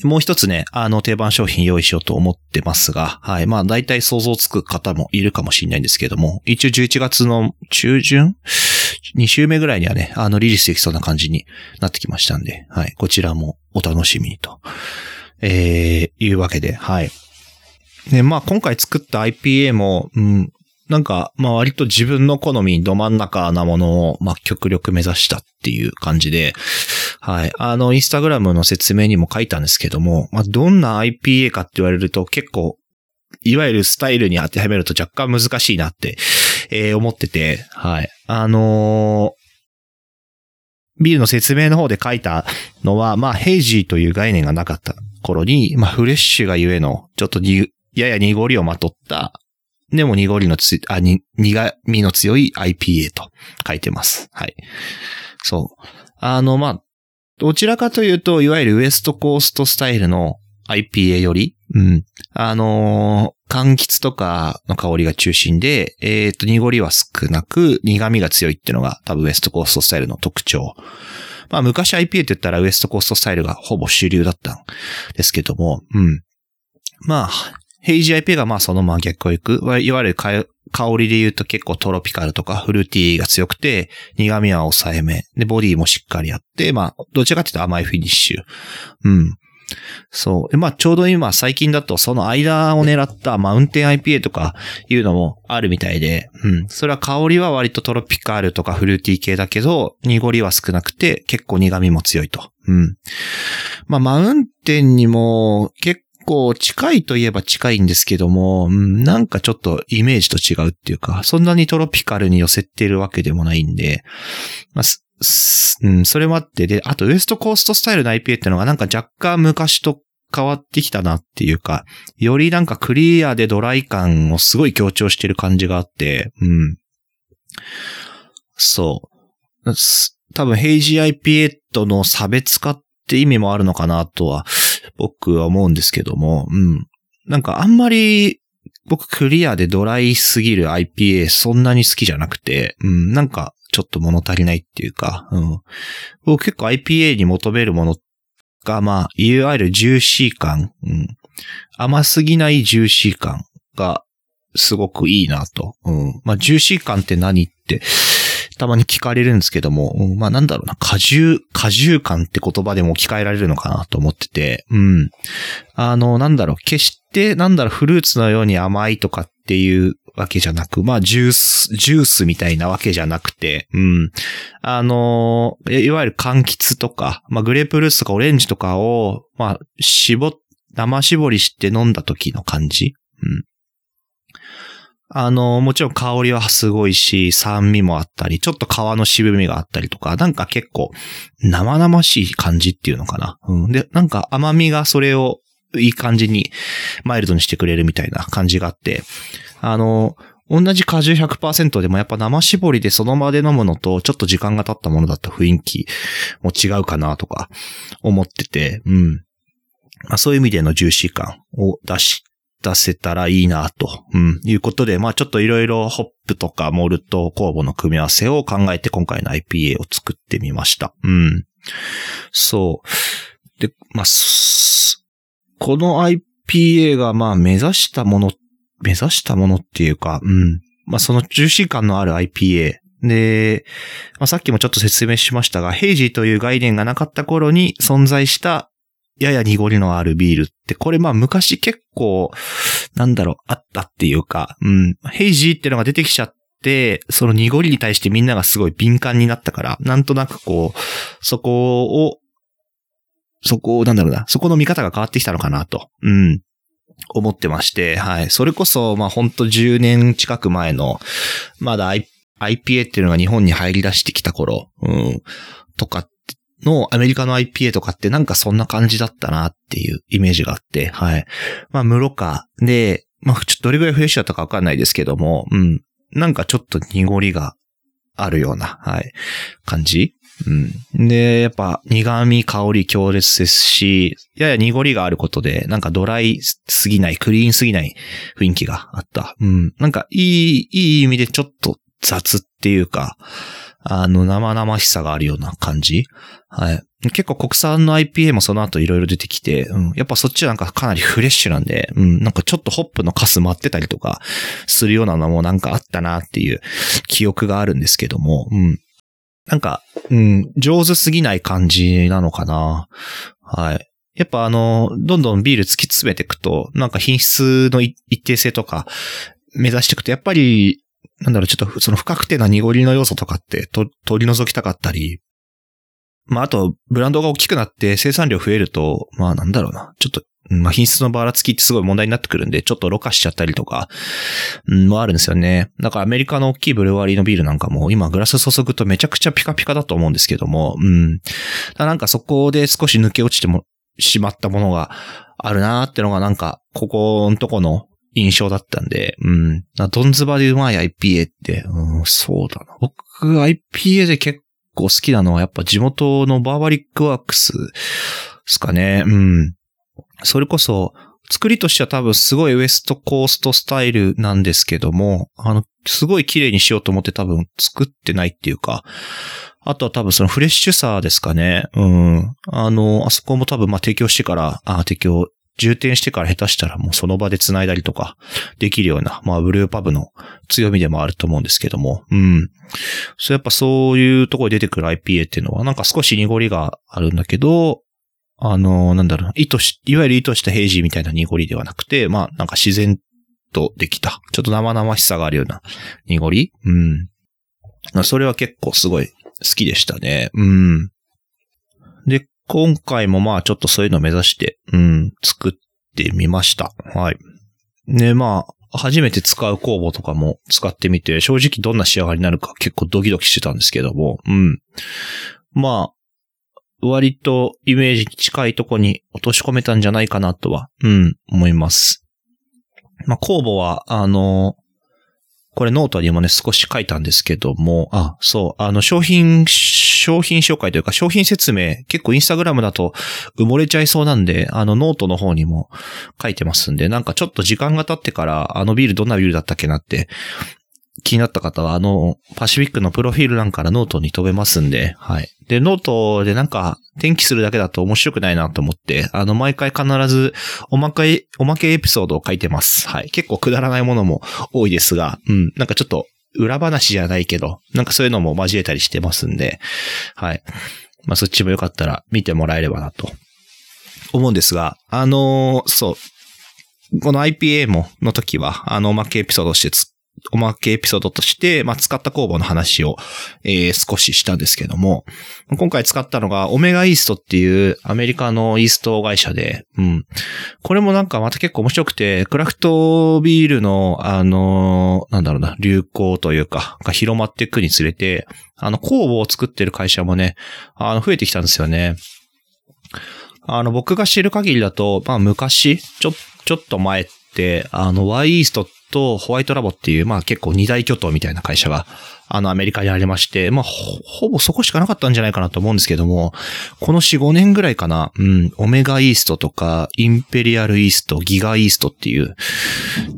もう一つね、あの定番商品用意しようと思ってますが、はい。まあ大体想像つく方もいるかもしれないんですけども、一応11月の中旬 ?2 週目ぐらいにはね、あのリリースできそうな感じになってきましたんで、はい。こちらもお楽しみにと、えー、いうわけで、はい。で、まあ今回作った IPA も、うん、なんか、まあ割と自分の好みど真ん中なものを、まあ極力目指したっていう感じで、はい。あの、インスタグラムの説明にも書いたんですけども、まあどんな IPA かって言われると結構、いわゆるスタイルに当てはめると若干難しいなって、えー、思ってて、はい。あのービールの説明の方で書いたのは、まあ、ヘイジーという概念がなかった頃に、まあ、フレッシュがゆえの、ちょっとに、やや濁りをまとった、でも濁りのつ、あ、に、苦味の強い IPA と書いてます。はい。そう。あの、まあ、どちらかというと、いわゆるウエストコーストスタイルの IPA より、うん。あのー、柑橘とかの香りが中心で、えっ、ー、と、濁りは少なく、苦味が強いっていうのが多分ウエストコーストスタイルの特徴。まあ、昔 IPA って言ったらウエストコーストスタイルがほぼ主流だったんですけども、うん。まあ、ヘイジ IPA がまあその真逆を行く、いわゆる香りで言うと結構トロピカルとかフルーティーが強くて、苦味は抑えめ。で、ボディもしっかりあって、まあ、どちらかというと甘いフィニッシュ。うん。そう。まあ、ちょうど今、最近だと、その間を狙ったマウンテン IPA とかいうのもあるみたいで、うん。それは香りは割とトロピカルとかフルーティー系だけど、濁りは少なくて、結構苦味も強いと。うん。まあ、マウンテンにも結構近いといえば近いんですけども、なんかちょっとイメージと違うっていうか、そんなにトロピカルに寄せてるわけでもないんで、まあ、うん、それもあって、で、あとウエストコーストスタイルの IPA ってのがなんか若干昔と変わってきたなっていうか、よりなんかクリアでドライ感をすごい強調してる感じがあって、うん。そう。多分ヘイジー IPA との差別化って意味もあるのかなとは僕は思うんですけども、うん。なんかあんまり僕クリアでドライすぎる IPA そんなに好きじゃなくて、うん、なんかちょっと物足りないっていうか、うん。僕結構 IPA に求めるものが、まあ、いわゆるジューシー感、うん。甘すぎないジューシー感がすごくいいなと。うん。まあ、ジューシー感って何って、たまに聞かれるんですけども、うん、まあなんだろうな、果汁、果汁感って言葉でも置き換えられるのかなと思ってて、うん。あの、なんだろう、決して、なんだろう、フルーツのように甘いとかっていうわけじゃなく、まあ、ジュース、ジュースみたいなわけじゃなくて、うん。あの、いわゆる柑橘とか、まあ、グレープフルーツとかオレンジとかを、まあ、絞、生絞りして飲んだ時の感じ？うん。あの、もちろん香りはすごいし、酸味もあったり、ちょっと皮の渋みがあったりとか、なんか結構生々しい感じっていうのかな。うん。で、なんか甘みがそれをいい感じにマイルドにしてくれるみたいな感じがあって、あの、同じ果汁100%でもやっぱ生搾りでその場で飲むのとちょっと時間が経ったものだった雰囲気も違うかなとか思ってて、うん。そういう意味でのジューシー感を出し、出せたらいいなと、うん、いうことで、まあちょっといろいろホップとかモルト酵母の組み合わせを考えて今回の IPA を作ってみました。うん。そう。で、まあ、この IPA がまあ目指したもの、目指したものっていうか、うん。まあその重視感のある IPA。で、まあ、さっきもちょっと説明しましたが、ヘイジーという概念がなかった頃に存在したやや濁りのあるビールって、これまあ昔結構、なんだろう、あったっていうか、うん、ヘイジーってのが出てきちゃって、その濁りに対してみんながすごい敏感になったから、なんとなくこう、そこをそこを、なんだろうな、そこの見方が変わってきたのかなと、うん、思ってまして、はい。それこそ、まあ、ほんと10年近く前の、まだ IPA っていうのが日本に入り出してきた頃、うん、とかのアメリカの IPA とかってなんかそんな感じだったなっていうイメージがあって、はい。まあ、室か。で、まあ、ちょっとどれぐらいフレッシュだったかわかんないですけども、うん。なんかちょっと濁りがあるような、はい、感じうん。で、やっぱ苦味、香り強烈ですし、やや濁りがあることで、なんかドライすぎない、クリーンすぎない雰囲気があった。うん。なんかいい、いい意味でちょっと雑っていうか、あの、生々しさがあるような感じ。はい。結構国産の IPA もその後いろいろ出てきて、うん、やっぱそっちなんかかなりフレッシュなんで、うん、なんかちょっとホップのカス待ってたりとかするようなのもなんかあったなっていう記憶があるんですけども、うん。なんか、うん、上手すぎない感じなのかな。はい。やっぱあの、どんどんビール突き詰めていくと、なんか品質の一定性とか目指していくと、やっぱり、なんだろう、ちょっとその不確定な濁りの要素とかってと取り除きたかったり、まああと、ブランドが大きくなって生産量増えると、まあなんだろうな、ちょっとまあ、品質のばらつきってすごい問題になってくるんで、ちょっとろ過しちゃったりとか、うん、もあるんですよね。だからアメリカの大きいブルワリーのビールなんかも、今グラス注ぐとめちゃくちゃピカピカだと思うんですけども、うん。だなんかそこで少し抜け落ちても、しまったものがあるなーってのがなんか、ここのとこの印象だったんで、うん。ドンズバでうまい IPA って、うん、そうだな。僕 IPA で結構好きなのはやっぱ地元の Barbaric Works ですかね。うん。それこそ、作りとしては多分すごいウエストコーストスタイルなんですけども、あの、すごい綺麗にしようと思って多分作ってないっていうか、あとは多分そのフレッシュさですかね。うん。あの、あそこも多分まあ提供してから、あ提供充填してから下手したらもうその場で繋いだりとかできるような、まあ、ブルーパブの強みでもあると思うんですけども、うん。そうやっぱそういうところで出てくる IPA っていうのは、なんか少し濁りがあるんだけど、あの、なんだろう、意図し、いわゆる意図したヘイジーみたいな濁りではなくて、まあ、なんか自然とできた。ちょっと生々しさがあるような濁りうん。それは結構すごい好きでしたね。うん。で、今回もまあちょっとそういうのを目指して、うん、作ってみました。はい。ね、まあ、初めて使う工房とかも使ってみて、正直どんな仕上がりになるか結構ドキドキしてたんですけども、うん。まあ、割とイメージに近いとこに落とし込めたんじゃないかなとは、うん、思います。まあ、工房は、あの、これノートにもね、少し書いたんですけども、あ、そう、あの、商品、商品紹介というか、商品説明、結構インスタグラムだと埋もれちゃいそうなんで、あの、ノートの方にも書いてますんで、なんかちょっと時間が経ってから、あのビールどんなビールだったっけなって、気になった方は、あの、 Pacific のプロフィール欄からノートに飛べますんで、はい。で、ノートでなんか、転記するだけだと面白くないなと思って、あの、毎回必ず、おまけ、おまけエピソードを書いてます。はい。結構くだらないものも多いですが、うん。なんかちょっと、裏話じゃないけど、なんかそういうのも交えたりしてますんで、はい。まあ、そっちもよかったら見てもらえればなと、思うんですが、あのー、そう。この IPA も、の時は、あの、おまけエピソードしておまけエピソードとして、まあ、使った工房の話を、えー、少ししたんですけども、今回使ったのが、オメガイーストっていうアメリカのイースト会社で、うん。これもなんかまた結構面白くて、クラフトビールの、あの、なんだろうな、流行というか、が広まっていくにつれて、あの、工房を作ってる会社もね、あの、増えてきたんですよね。あの、僕が知る限りだと、まあ、昔、ちょ、ちょっと前って、あの、ワイイーストっとホワイトラボっていう、まあ結構二大巨頭みたいな会社が、あのアメリカにありまして、まあほほぼそこしかなかったんじゃないかなと思うんですけども、この4、5年ぐらいかな、うん、オメガイーストとか、インペリアルイースト、ギガイーストっていう、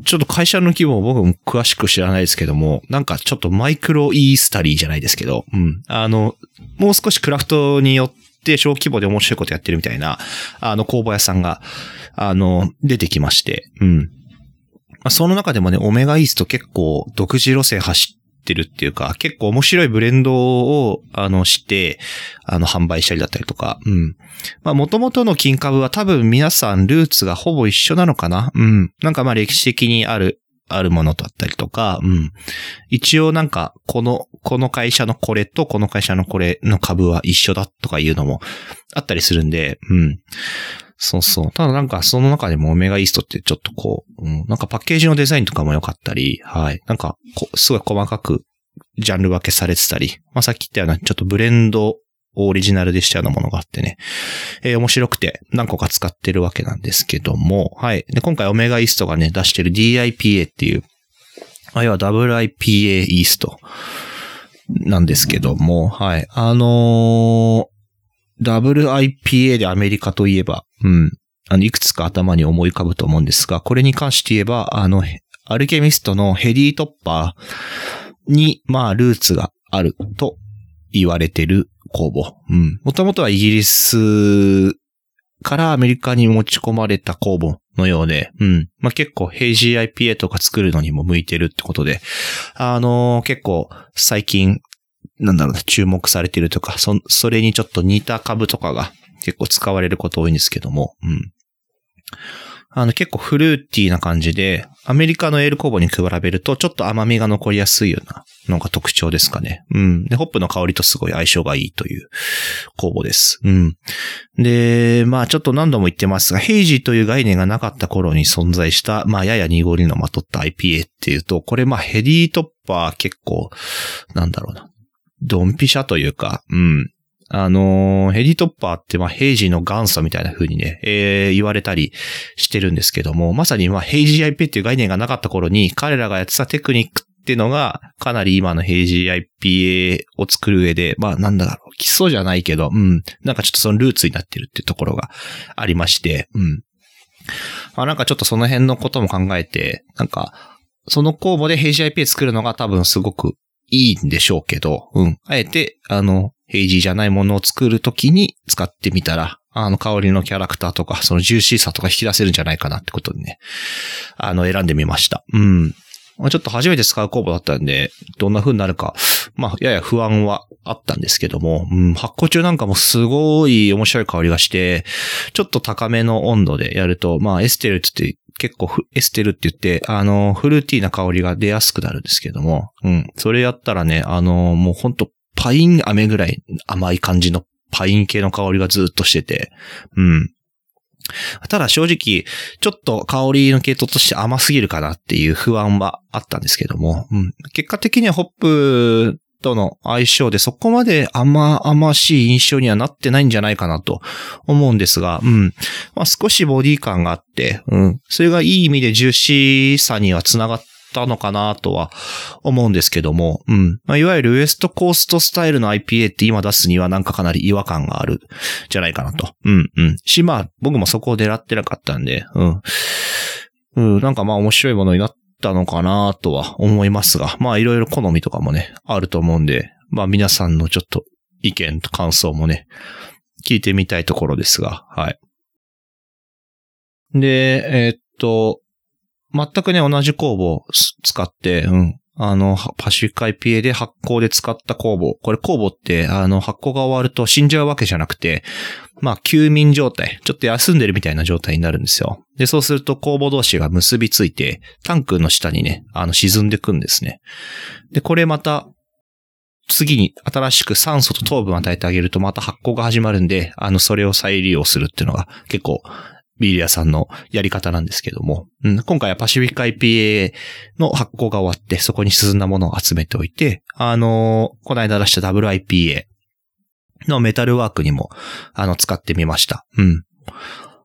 ちょっと会社の規模を僕も詳しく知らないですけども、なんかちょっとマイクロイースタリーじゃないですけど、うん、あの、もう少しクラフトによって小規模で面白いことやってるみたいな、あの工房屋さんが、あの、出てきまして、うん。まあ、その中でもね、オメガイースト結構独自路線走ってるっていうか、結構面白いブレンドを、あの、して、あの、販売したりだったりとか、うん。まあ、元々の金株は多分皆さんルーツがほぼ一緒なのかな？うん。なんかまあ歴史的にある、あるものだったりとか、うん。一応なんか、この、この会社のこれとこの会社のこれの株は一緒だとかいうのもあったりするんで、うん。そうそう。ただなんかその中でもオメガイーストってちょっとこう、うん、なんかパッケージのデザインとかも良かったり、はい。なんかこ、すごい細かくジャンル分けされてたり、まあさっき言ったようなちょっとブレンドオリジナルでしたようなものがあってね、えー、面白くて何個か使ってるわけなんですけども、はい。で、今回オメガイーストがね、出してる DIPA っていう、あるいは WIPA イーストなんですけども、はい。あのー WIPA でアメリカといえば、うん。あの、いくつか頭に思い浮かぶと思うんですが、これに関して言えば、あの、アルケミストのヘリートッパーに、まあ、ルーツがあると言われてる工房。うん。もともとはイギリスからアメリカに持ち込まれた工房のようで、うん。まあ、結構、ヘイジー IPA とか作るのにも向いてるってことで、あのー、結構、最近、なんだろうな、注目されてるとか、そ、それにちょっと似た株とかが結構使われること多いんですけども、うん。あの結構フルーティーな感じで、アメリカのエール酵母に比べるとちょっと甘みが残りやすいようなのが特徴ですかね。うん。で、ホップの香りとすごい相性がいいという酵母です。うん。で、まあちょっと何度も言ってますが、ヘイジーという概念がなかった頃に存在した、まあやや濁りのまとった IPA っていうと、これまあヘリートッパー結構、なんだろうな。ドンピシャというか、うん。あのー、ヘリトッパーって、まあ、ヘイジーの元祖みたいな風にね、えー、言われたりしてるんですけども、まさに、まあ、ヘイジー IP っていう概念がなかった頃に、彼らがやってたテクニックっていうのが、かなり今のヘイジー IPA を作る上で、まあ、なんだろう、基礎じゃないけど、うん、なんかちょっとそのルーツになってるっていうところがありまして、うん。まあ、なんかちょっとその辺のことも考えて、なんか、その公募でヘイジー IPA 作るのが多分すごくいいんでしょうけど、うん。あえて、あの、平時じゃないものを作るときに使ってみたら、あの、香りのキャラクターとか、そのジューシーさとか引き出せるんじゃないかなってことでね、あの、選んでみました。うん。ちょっと初めて使う工房だったんで、どんな風になるか、まあ、やや不安はあったんですけども、うん、発酵中なんかもすごい面白い香りがして、ちょっと高めの温度でやると、まあ、エステルって結構エステルって言って、あの、フルーティーな香りが出やすくなるんですけども、うん。それやったらね、あの、もうほんとパイン飴ぐらい甘い感じのパイン系の香りがずっとしてて、うん。ただ正直、ちょっと香りの系統として甘すぎるかなっていう不安はあったんですけども、うん、結果的にはホップとの相性でそこまで甘々しい印象にはなってないんじゃないかなと思うんですが、うん。まあ、少しボディ感があって、うん。それがいい意味でジューシーさにはつながったのかなとは思うんですけども、うん。まあ、いわゆるウエストコーストスタイルの IPA って今出すにはなんかかなり違和感があるじゃないかなと。うんうん。し、まあ、僕もそこを狙ってなかったんで、うん。うん、なんかまあ面白いものになったのかなとは思いますが、まあいろいろ好みとかもね、あると思うんで、まあ皆さんのちょっと意見と感想もね、聞いてみたいところですが、はい。で、えー、っと、全くね、同じ工房使って、うん。あの、パシフィック IPA で発酵で使った酵母。これ酵母って、あの、発酵が終わると死んじゃうわけじゃなくて、まあ、休眠状態。ちょっと休んでるみたいな状態になるんですよ。で、そうすると酵母同士が結びついて、タンクの下にね、あの、沈んでくんですね。で、これまた、次に新しく酸素と糖分を与えてあげるとまた発酵が始まるんで、あの、それを再利用するっていうのが結構ビール屋さんのやり方なんですけども、うん、今回はパシフィック IPA の発酵が終わって、そこに進んだものを集めておいて、あのー、この間出した WIPA のメタルワークにも、あの、使ってみました。うん。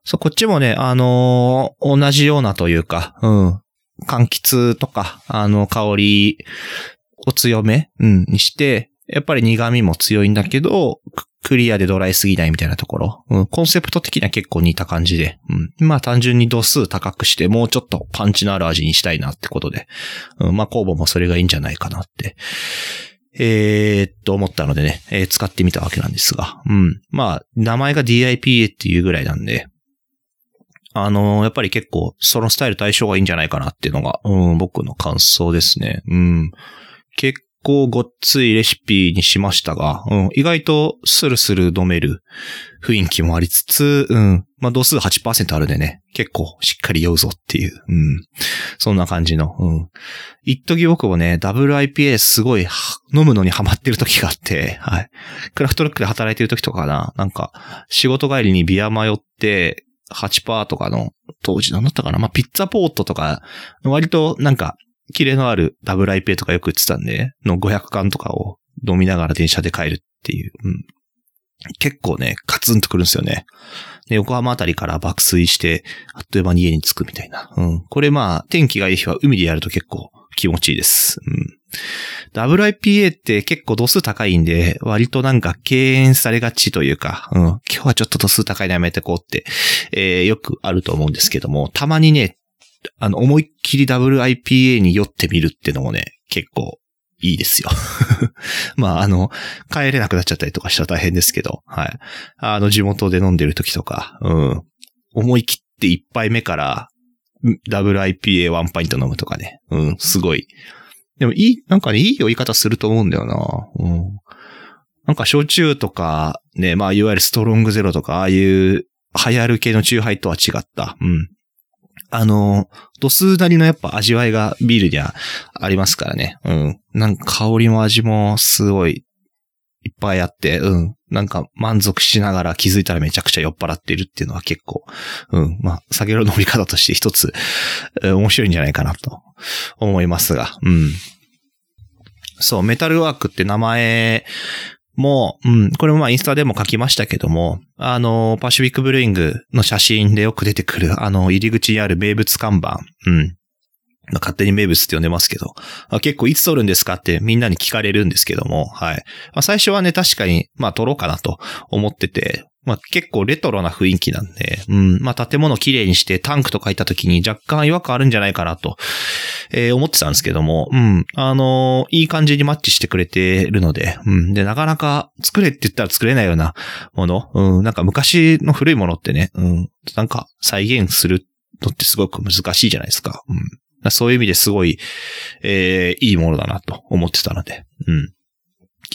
そう、こっちもね、あのー、同じようなというか、うん。柑橘とか、あの、香りを強め、うん、にして、やっぱり苦味も強いんだけど、クリアでドライすぎないみたいなところ。うん、コンセプト的には結構似た感じで。うん、まあ単純に度数高くしてもうちょっとパンチのある味にしたいなってことで。うん、まあ工房もそれがいいんじゃないかなって。えー、っと思ったのでね、えー、使ってみたわけなんですが。うん。まあ、名前が DIPA っていうぐらいなんで、あのー、やっぱり結構そのスタイル対象がいいんじゃないかなっていうのが、うん、僕の感想ですね。うん。結構ごっついレシピにしましたが、うん、意外とスルスル飲める雰囲気もありつつ、うん、まあ度数8%あるでね、結構しっかり酔うぞっていう、うん、そんな感じの、うん。一時僕もね、ダブル IPA すごい飲むのにハマってる時があって、はい。クラフトロックで働いてる時とかな、なんか、仕事帰りにビア迷って、8%とかの、当時何だったかな。まあ、ピッツァポートとか、割となんか、キレのあるダブル IPA とかよく言ってたんで、の500缶とかを飲みながら電車で帰るっていう。うん、結構ね、カツンとくるんですよね。で、横浜あたりから爆睡して、あっという間に家に着くみたいな。うん。これまあ、天気がいい日は海でやると結構気持ちいいです。うん。WIPA って結構度数高いんで、割となんか敬遠されがちというか、うん。今日はちょっと度数高いのやめてこうって、えー、よくあると思うんですけども、たまにね、あの、思いっきり WIPA に酔ってみるってのもね、結構いいですよ。まあ、あの、帰れなくなっちゃったりとかしたら大変ですけど、はい。あの、地元で飲んでる時とか、うん。思い切って一杯目から、WIPA ワンパイント飲むとかね。うん、すごい。でもいい、なんかね、いい酔い方すると思うんだよな。うん。なんか焼酎とか、ね、まあ、いわゆるストロングゼロとか、ああいう流行る系の酎ハイとは違った。うん。あの、度数なりのやっぱ味わいがビールにはありますからね。うん。なんか香りも味もすごいいっぱいあって、うん。なんか満足しながら気づいたらめちゃくちゃ酔っ払っているっていうのは結構、うん。まあ、酒の飲み方として一つ、面白いんじゃないかなと思いますが、うん。そう、メタルワークって名前もう、うん、これもまあインスタでも書きましたけども、あの、パシフィックブルーイングの写真でよく出てくる、あの、入り口にある名物看板、うん。勝手に名物って呼んでますけど、結構いつ撮るんですかってみんなに聞かれるんですけども、はい。まあ、最初はね、確かに、まあ撮ろうかなと思ってて、まあ結構レトロな雰囲気なんで、うん。まあ建物綺麗にしてタンクとかいた時に若干違和感あるんじゃないかなと、えー、思ってたんですけども、うん。あのー、いい感じにマッチしてくれてるので、うん。で、なかなか作れって言ったら作れないようなもの、うん。なんか昔の古いものってね、うん。なんか再現するのってすごく難しいじゃないですか。うん。そういう意味ですごい、えー、いいものだなと思ってたので、うん。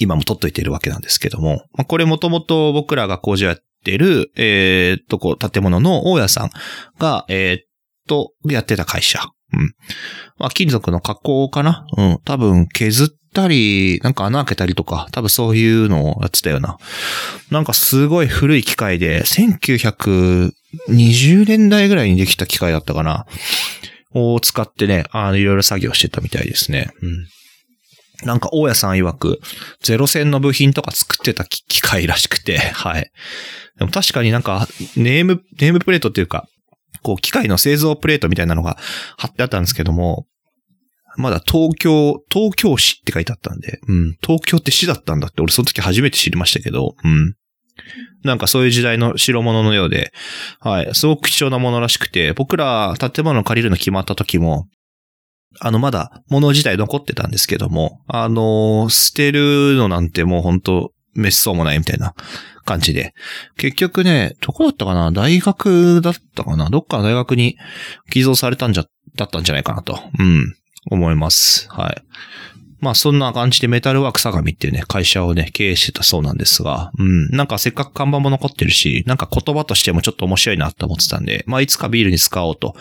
今も取っといているわけなんですけども、まあ、これもともと僕らが工場やってる、えー、っと、こう、建物の大家さんが、えー、っと、やってた会社。うん。まあ、金属の加工かな？うん。多分、削ったり、なんか穴開けたりとか、多分そういうのをやってたような。なんかすごい古い機械で、1920年代ぐらいにできた機械だったかなを使ってね、あの、いろいろ作業してたみたいですね。うん。なんか、大家さん曰く、ゼロ戦の部品とか作ってた機械らしくて、はい。でも確かになんか、ネーム、ネームプレートっていうか、こう、機械の製造プレートみたいなのが貼ってあったんですけども、まだ東京、東京市って書いてあったんで、うん、東京って市だったんだって、俺その時初めて知りましたけど、うん。なんかそういう時代の代物のようで、はい、すごく貴重なものらしくて、僕ら建物を借りるの決まった時も、あの、まだ物自体残ってたんですけども、あの、捨てるのなんてもう本当滅相もないみたいな感じで。結局ね、どこだったかな？大学だったかな？どっかの大学に寄贈されたんじゃ、だったんじゃないかなと。うん。思います。はい。まあそんな感じでメタルワーク相模っていうね、会社をね、経営してたそうなんですが、うん。なんかせっかく看板も残ってるし、なんか言葉としてもちょっと面白いなと思ってたんで、まあいつかビールに使おうと、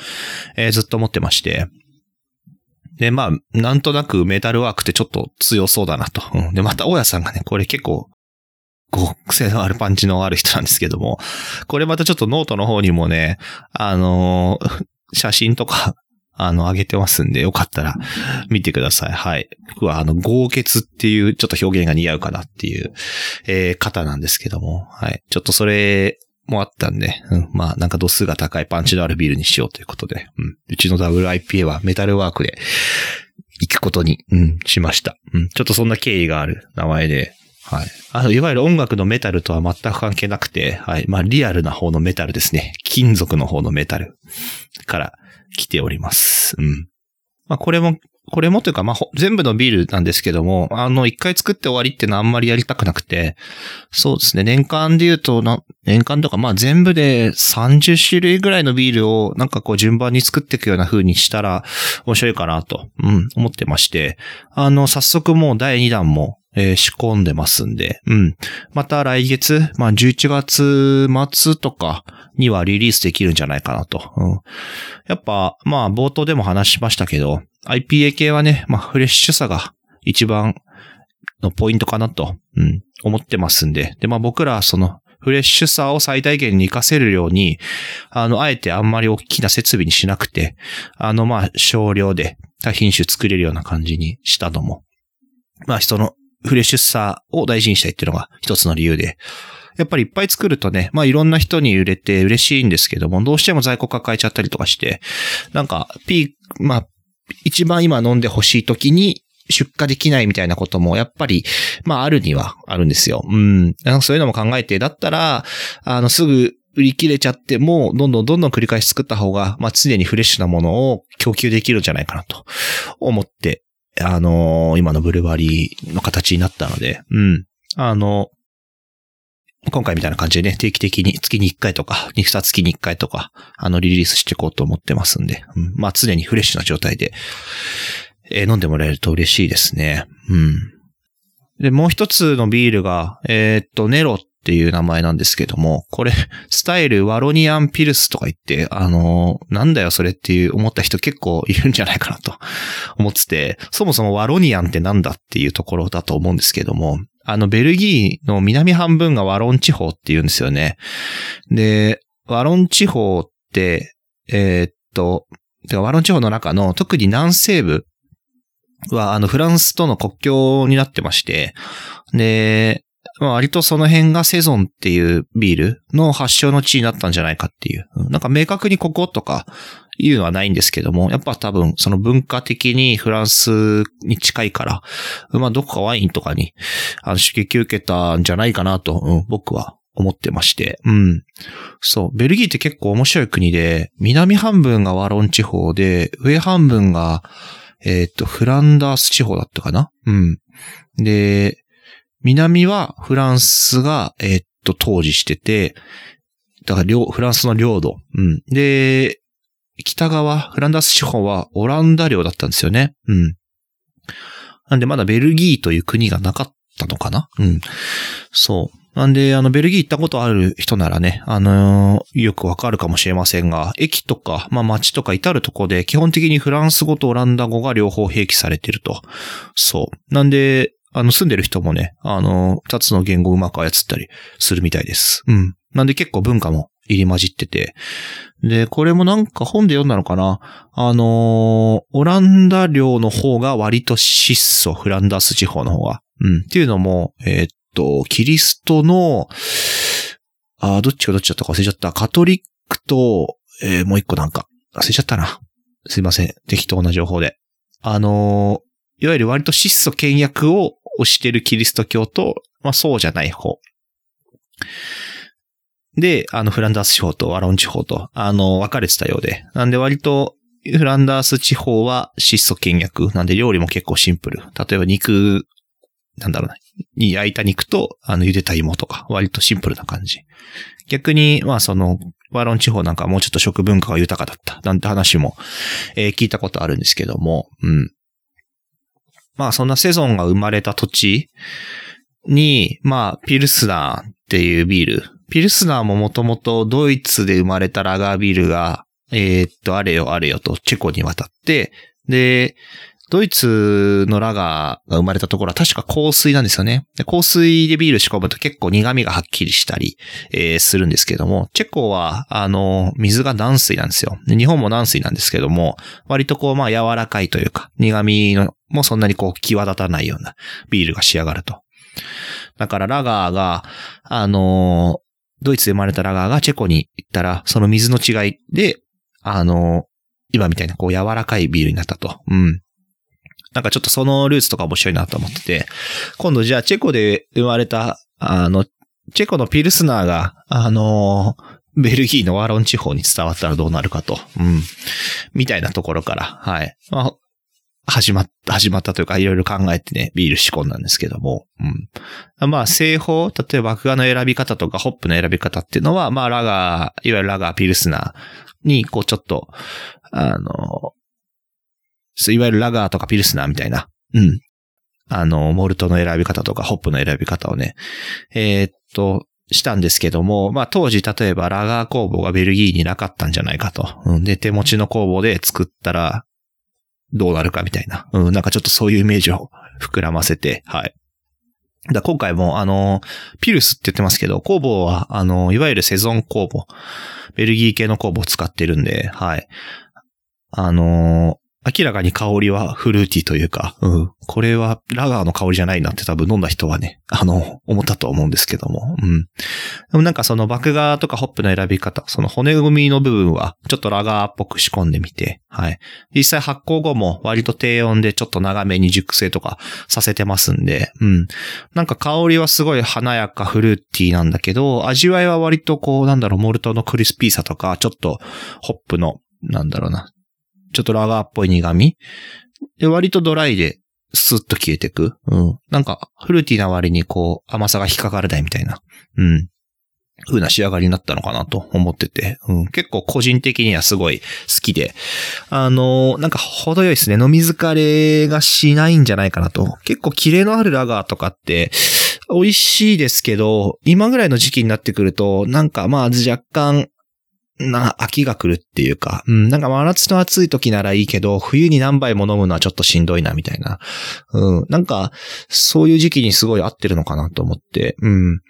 えー、ずっと思ってまして、で、まあ、なんとなくメタルワークってちょっと強そうだなと。うん、で、また、大家さんがね、これ結構、こう、癖のあるパンチのある人なんですけども、これまたちょっとノートの方にもね、あのー、写真とか、あの、上げてますんで、よかったら見てください。はい。僕は、あの、豪傑っていう、ちょっと表現が似合うかなっていう、えー、方なんですけども、はい。ちょっとそれもあったんで、うん、まあなんか度数が高いパンチのあるビールにしようということで、うん、うちの WIPA はメタルワークで行くことに、うん、しました。うん、ちょっとそんな経緯がある名前で、はい。あの、いわゆる音楽のメタルとは全く関係なくて、はい。まあ、リアルな方のメタルですね。金属の方のメタルから来ております。うん。まあ、これもこれもというか、まあ、全部のビールなんですけども、あの、一回作って終わりっていうのはあんまりやりたくなくて、そうですね、年間で言うとな、年間とか、まあ全部で30種類ぐらいのビールをなんかこう順番に作っていくような風にしたら面白いかなと、うん、思ってまして、あの、早速もう第2弾も、えー、仕込んでますんで、うん。また来月、まあ11月末とかにはリリースできるんじゃないかなと。うん、やっぱ、まあ冒頭でも話しましたけど、IPA 系はね、まあ、フレッシュさが一番のポイントかなと、うん、思ってますんで。で、まあ僕らはその、フレッシュさを最大限に活かせるように、あの、あえてあんまり大きな設備にしなくて、あの、まあ、少量で多品種作れるような感じにしたのも、まあ、人のフレッシュさを大事にしたいっていうのが一つの理由で、やっぱりいっぱい作るとね、まあいろんな人に売れて嬉しいんですけども、どうしても在庫抱えちゃったりとかして、なんか、ピー、まあ、一番今飲んでほしい時に出荷できないみたいなことも、やっぱり、まあ、あるにはあるんですよ。うん。そういうのも考えて、だったら、あの、すぐ売り切れちゃっても、どんどんどんどん繰り返し作った方が、まあ、常にフレッシュなものを供給できるんじゃないかなと思って、あのー、今のブルバリーの形になったので、うん。あの、今回みたいな感じでね、定期的に月に1回とか、2、2月に1回とか、あの、リリースしていこうと思ってますんで、うん、まあ常にフレッシュな状態で、えー、飲んでもらえると嬉しいですね。うん。で、もう一つのビールが、えー、っと、ネロっていう名前なんですけども、これ、スタイルワロニアンピルスとか言って、あのー、なんだよそれっていう思った人結構いるんじゃないかなと思ってて、そもそもワロニアンってなんだっていうところだと思うんですけども、あの、ベルギーの南半分がワロン地方って言うんですよね。で、ワロン地方って、えー、っと、ワロン地方の中の特に南西部は、あの、フランスとの国境になってまして、で、まあ、割とその辺がセゾンっていうビールの発祥の地になったんじゃないかっていう。なんか明確にこことかいうのはないんですけども、やっぱ多分その文化的にフランスに近いから、まあどこかワインとかにあの刺激受けたんじゃないかなと、うん、僕は思ってまして。うん。そう。ベルギーって結構面白い国で、南半分がワロン地方で、上半分が、えーっと、フランダース地方だったかなうん。で、南はフランスが、えーっと、統治してて、だから、フランスの領土。うん。で、北側、フランダース地方はオランダ領だったんですよね。うん。なんでまだベルギーという国がなかったのかなうん。そう。なんで、あの、ベルギー行ったことある人ならね、あのーよくわかるかもしれませんが、駅とか、まあ街とか至るとこで、基本的にフランス語とオランダ語が両方併記されてると。そう。なんで、あの、住んでる人もね、あの、二つの言語をうまく操ったりするみたいです。うん。なんで結構文化も入り混じってて。で、これもなんか本で読んだのかな？あのーオランダ領の方が割と質素、フランダース地方の方が。うん。っていうのも、えーっと、キリストの、あどっちがどっちだったか忘れちゃった。カトリックと、えーもう一個なんか、忘れちゃったな。すいません。適当な情報で。あのーいわゆる割と質素倹約を推してるキリスト教と、まあそうじゃない方。で、あの、フランダース地方とワロン地方と、あの、分かれてたようで。なんで割と、フランダース地方は質素倹約。なんで料理も結構シンプル。例えば肉、なんだろうな。に焼いた肉と、あの、茹でた芋とか、割とシンプルな感じ。逆に、まあその、ワロン地方なんかはもうちょっと食文化が豊かだった。なんて話も、えー聞いたことあるんですけども、うん。まあそんなセゾンが生まれた土地に、まあ、ピルスナーっていうビール。ピルスナーももともとドイツで生まれたラガービールが、えーっと、あれよあれよとチェコに渡って、で、ドイツのラガーが生まれたところは確か香水なんですよね。で香水でビール仕込むと結構苦味がはっきりしたり、えーするんですけども、チェコは、あの、水が軟水なんですよ。で日本も軟水なんですけども、割とこう、まあ柔らかいというか、苦味のもそんなにこう、際立たないようなビールが仕上がると。だからラガーが、あのードイツで生まれたラガーがチェコに行ったら、その水の違いで、あのー今みたいなこう柔らかいビールになったと。うん。なんかちょっとそのルーツとか面白いなと思ってて、今度じゃあチェコで生まれた、あの、チェコのピルスナーが、あのーベルギーのワロン地方に伝わったらどうなるかと。うん。みたいなところから、はい。まあ、始まった、始まったというか、いろいろ考えてね、ビール仕込んだんですけども。うん。まあ、製法、例えば麦芽の選び方とか、ホップの選び方っていうのは、まあ、ラガー、いわゆるラガー、ピルスナーに、こう、ちょっと、あの、いわゆるラガーとかピルスナーみたいな、うん。あの、モルトの選び方とか、ホップの選び方をね、えーっと、したんですけども、まあ当時例えばラガー工房がベルギーになかったんじゃないかと。うん、で、手持ちの工房で作ったらどうなるかみたいな。うん、なんかちょっとそういうイメージを膨らませて、はい。だ今回も、あの、ピルスって言ってますけど、工房は、あの、いわゆるセゾン工房、ベルギー系の工房を使ってるんで、はい。あの、明らかに香りはフルーティーというか、うん。これはラガーの香りじゃないなって多分飲んだ人はね、あの、思ったと思うんですけども、うん。でもなんかその麦芽とかホップの選び方、その骨組みの部分はちょっとラガーっぽく仕込んでみて、はい。実際発酵後も割と低温でちょっと長めに熟成とかさせてますんで、うん。なんか香りはすごい華やかフルーティーなんだけど、味わいは割とこう、なんだろう、モルトのクリスピーさとか、ちょっとホップの、なんだろうな、ちょっとラガーっぽい苦味で、割とドライでスッと消えてく。うん。なんか、フルーティーな割にこう、甘さが引っかからないみたいな。うん。風な仕上がりになったのかなと思ってて、うん、結構個人的にはすごい好きで、あのーなんか程よいですね。飲み疲れがしないんじゃないかなと。結構キレのあるラガーとかって、美味しいですけど、今ぐらいの時期になってくると、なんかまあ若干、な、飽きが来るっていうか、うん、なんか真夏の暑い時ならいいけど、冬に何杯も飲むのはちょっとしんどいな、みたいな。うん、なんか、そういう時期にすごい合ってるのかなと思って、うん。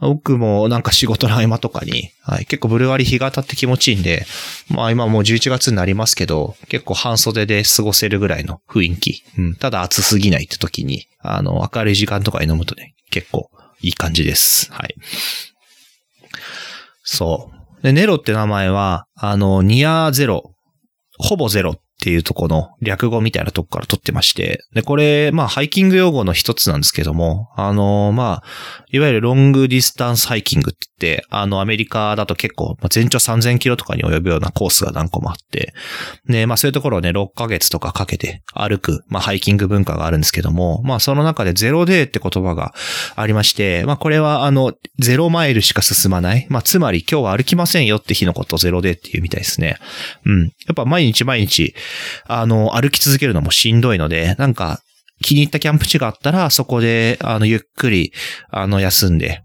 僕もなんか仕事の合間とかに、はい、結構ブルワリ日が当たって気持ちいいんで、まあ今もう11月になりますけど、結構半袖で過ごせるぐらいの雰囲気。うん、ただ暑すぎないって時に、あの、明るい時間とかに飲むとね、結構いい感じです。はい。そう。で、ネロって名前は、あの、 near zero、ほぼゼロっっていうとこの略語みたいなとこから取ってまして、で、これ、まあ、ハイキング用語の一つなんですけども、あの、まあ、いわゆる long distance hiking って言って、あの、アメリカだと結構、全長3000キロとかに及ぶようなコースが何個もあって、で、まあ、そういうところをね、6ヶ月とかかけて歩く、まあ、ハイキング文化があるんですけども、まあ、その中でゼロデーって言葉がありまして、まあ、これは、あの、ゼロマイルしか進まない。まあ、つまり今日は歩きませんよって日のことをゼロデーっていうみたいですね。うん。やっぱ毎日毎日、あの、歩き続けるのもしんどいので、なんか、気に入ったキャンプ地があったら、そこで、あの、ゆっくり、あの、休んで、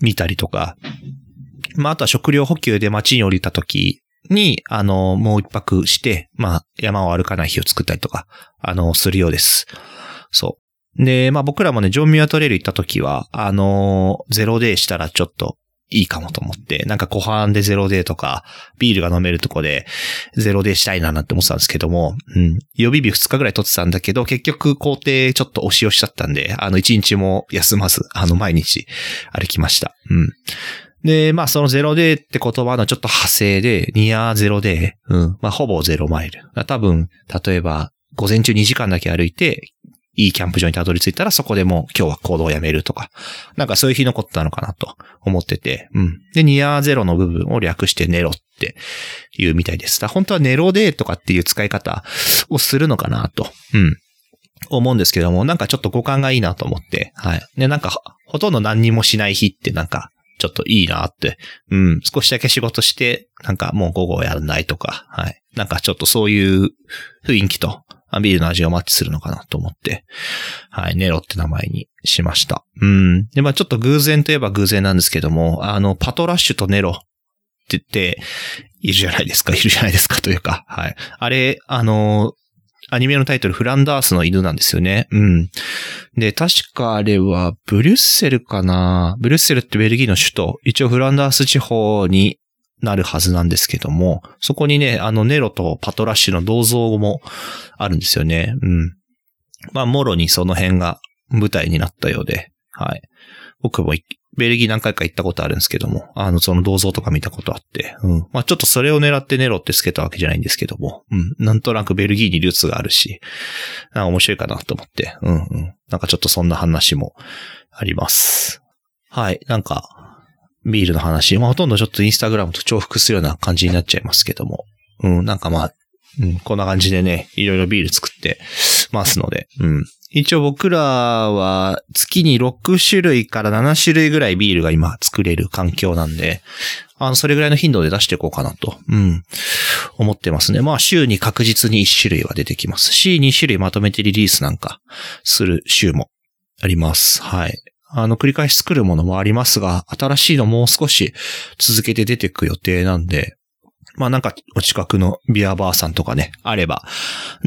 見たりとか、まあ、あとは食料補給で街に降りた時に、あの、もう一泊して、まあ、山を歩かない日を作ったりとか、あの、するようです。そう。で、まあ僕らもね、ジョンミュアトレイル行った時は、あのゼロデーしたらちょっといいかもと思って、なんか後半でゼロデーとか、ビールが飲めるとこで、ゼロデーしたいななんて思ってたんですけども、うん。予備日2日ぐらい取ってたんだけど、結局工程ちょっと押し押しだったんで、あの1日も休まず、あの毎日歩きました。うん。で、まあそのゼロデーって言葉のちょっと派生で、ニアゼロデー、うん。まあほぼゼロマイル。多分、例えば、午前中2時間だけ歩いて、いいキャンプ場にたどり着いたらそこでもう今日は行動をやめるとか、なんかそういう日のことなのかなと思ってて、うん。で、ニアゼロの部分を略してネロっていうみたいです。だ本当はネロデーとかっていう使い方をするのかなと、うん。思うんですけども、なんかちょっと五感がいいなと思って、はい。で、なんかほとんど何にもしない日ってなんかちょっといいなって、うん。少しだけ仕事して、なんかもう午後やらないとか、はい。なんかちょっとそういう雰囲気と、ビールの味がマッチするのかなと思って、はい、ネロって名前にしました。うん。で、まあちょっと偶然といえば偶然なんですけども、あの、パトラッシュとネロって言って、いるじゃないですか、いるじゃないですかというか、はい。あれ、あの、アニメのタイトル、フランダースの犬なんですよね。うん。で、確かあれは、ブリュッセルかなブリュッセルってベルギーの首都。一応フランダース地方になるはずなんですけども、そこにね、あのネロとパトラッシュの銅像もあるんですよね。うん。まあ、もろにその辺が舞台になったようで、はい。僕もベルギー何回か行ったことあるんですけども、あの、その銅像とか見たことあって、うん。まあ、ちょっとそれを狙ってネロってつけたわけじゃないんですけども、うん。なんとなくベルギーにルーツがあるし、なんか面白いかなと思って、うんうん。なんかちょっとそんな話もあります。はい。なんか、ビールの話、まあ、ほとんどちょっとインスタグラムと重複するような感じになっちゃいますけども、うん。なんかまあ、うん、こんな感じでね、いろいろビール作ってますので、うん。一応僕らは月に6種類から7種類ぐらいビールが今作れる環境なんで、あの、それぐらいの頻度で出していこうかなと、うん、思ってますね。まあ週に確実に1種類は出てきますし、2種類まとめてリリースなんかする週もあります。はい。あの、繰り返し作るものもありますが、新しいのもう少し続けて出てく予定なんで、まあなんかお近くのビアバーさんとかね、あれば、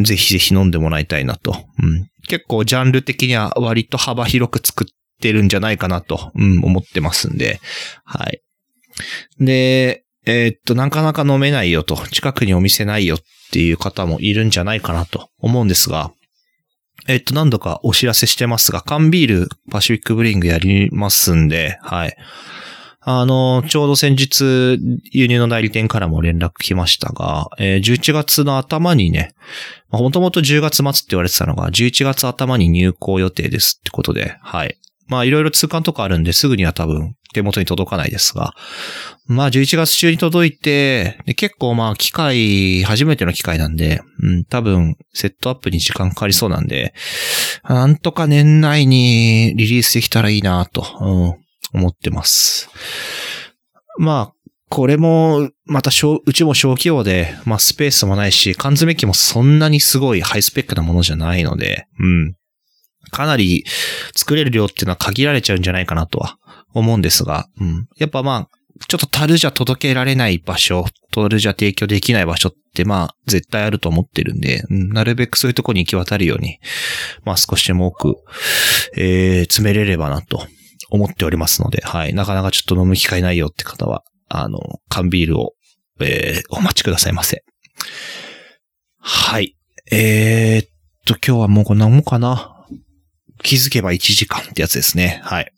ぜひぜひ飲んでもらいたいなと。うん、結構ジャンル的には割と幅広く作ってるんじゃないかなと、うん、思ってますんで。はい。で、えーっと、なかなか飲めないよと、近くにお店ないよっていう方もいるんじゃないかなと思うんですが、えっと、何度かお知らせしてますが、缶ビールパシフィックブリングやりますんで、はい。あの、ちょうど先日、輸入の代理店からも連絡来ましたが、えー11月の頭にね、もともと10月末って言われてたのが、11月頭に入港予定ですってことで、はい。まあ、いろいろ通関とかあるんで、すぐには多分手元に届かないですが、まあ、11月中に届いて、結構まあ、機械、初めての機械なんで、うん、多分、セットアップに時間かかりそうなんで、なんとか年内にリリースできたらいいなと、うん、思ってます。まあ、これも、また、うちも小規模で、まあスペースもないし、缶詰機もそんなにすごいハイスペックなものじゃないので、うん。かなり作れる量っていうのは限られちゃうんじゃないかなとは思うんですが、うん。やっぱまあ、ちょっと樽じゃ届けられない場所、樽じゃ提供できない場所ってまあ絶対あると思ってるんで、うん、なるべくそういうとこに行き渡るように、まあ少しでも多く、えー、詰めれればなと思っておりますので、はい。なかなかちょっと飲む機会ないよって方は、あの、缶ビールを、えー、お待ちくださいませ。はい。えー、っと、今日はもうこんなもんかな。気づけば1時間ってやつですね。はい。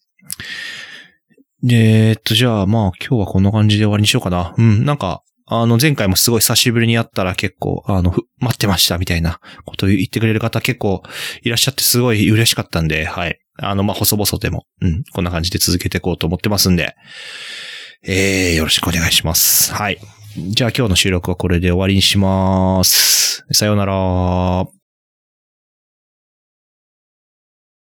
でえーっと、じゃあまあ今日はこんな感じで終わりにしようかな。うん、なんか、あの、前回もすごい久しぶりに会ったら結構、あの、待ってましたみたいなことを言ってくれる方結構いらっしゃってすごい嬉しかったんで、はい。あの、まあ、細々でも、うん、こんな感じで続けていこうと思ってますんで、えー、よろしくお願いします。はい。じゃあ今日の収録はこれで終わりにします。さようなら。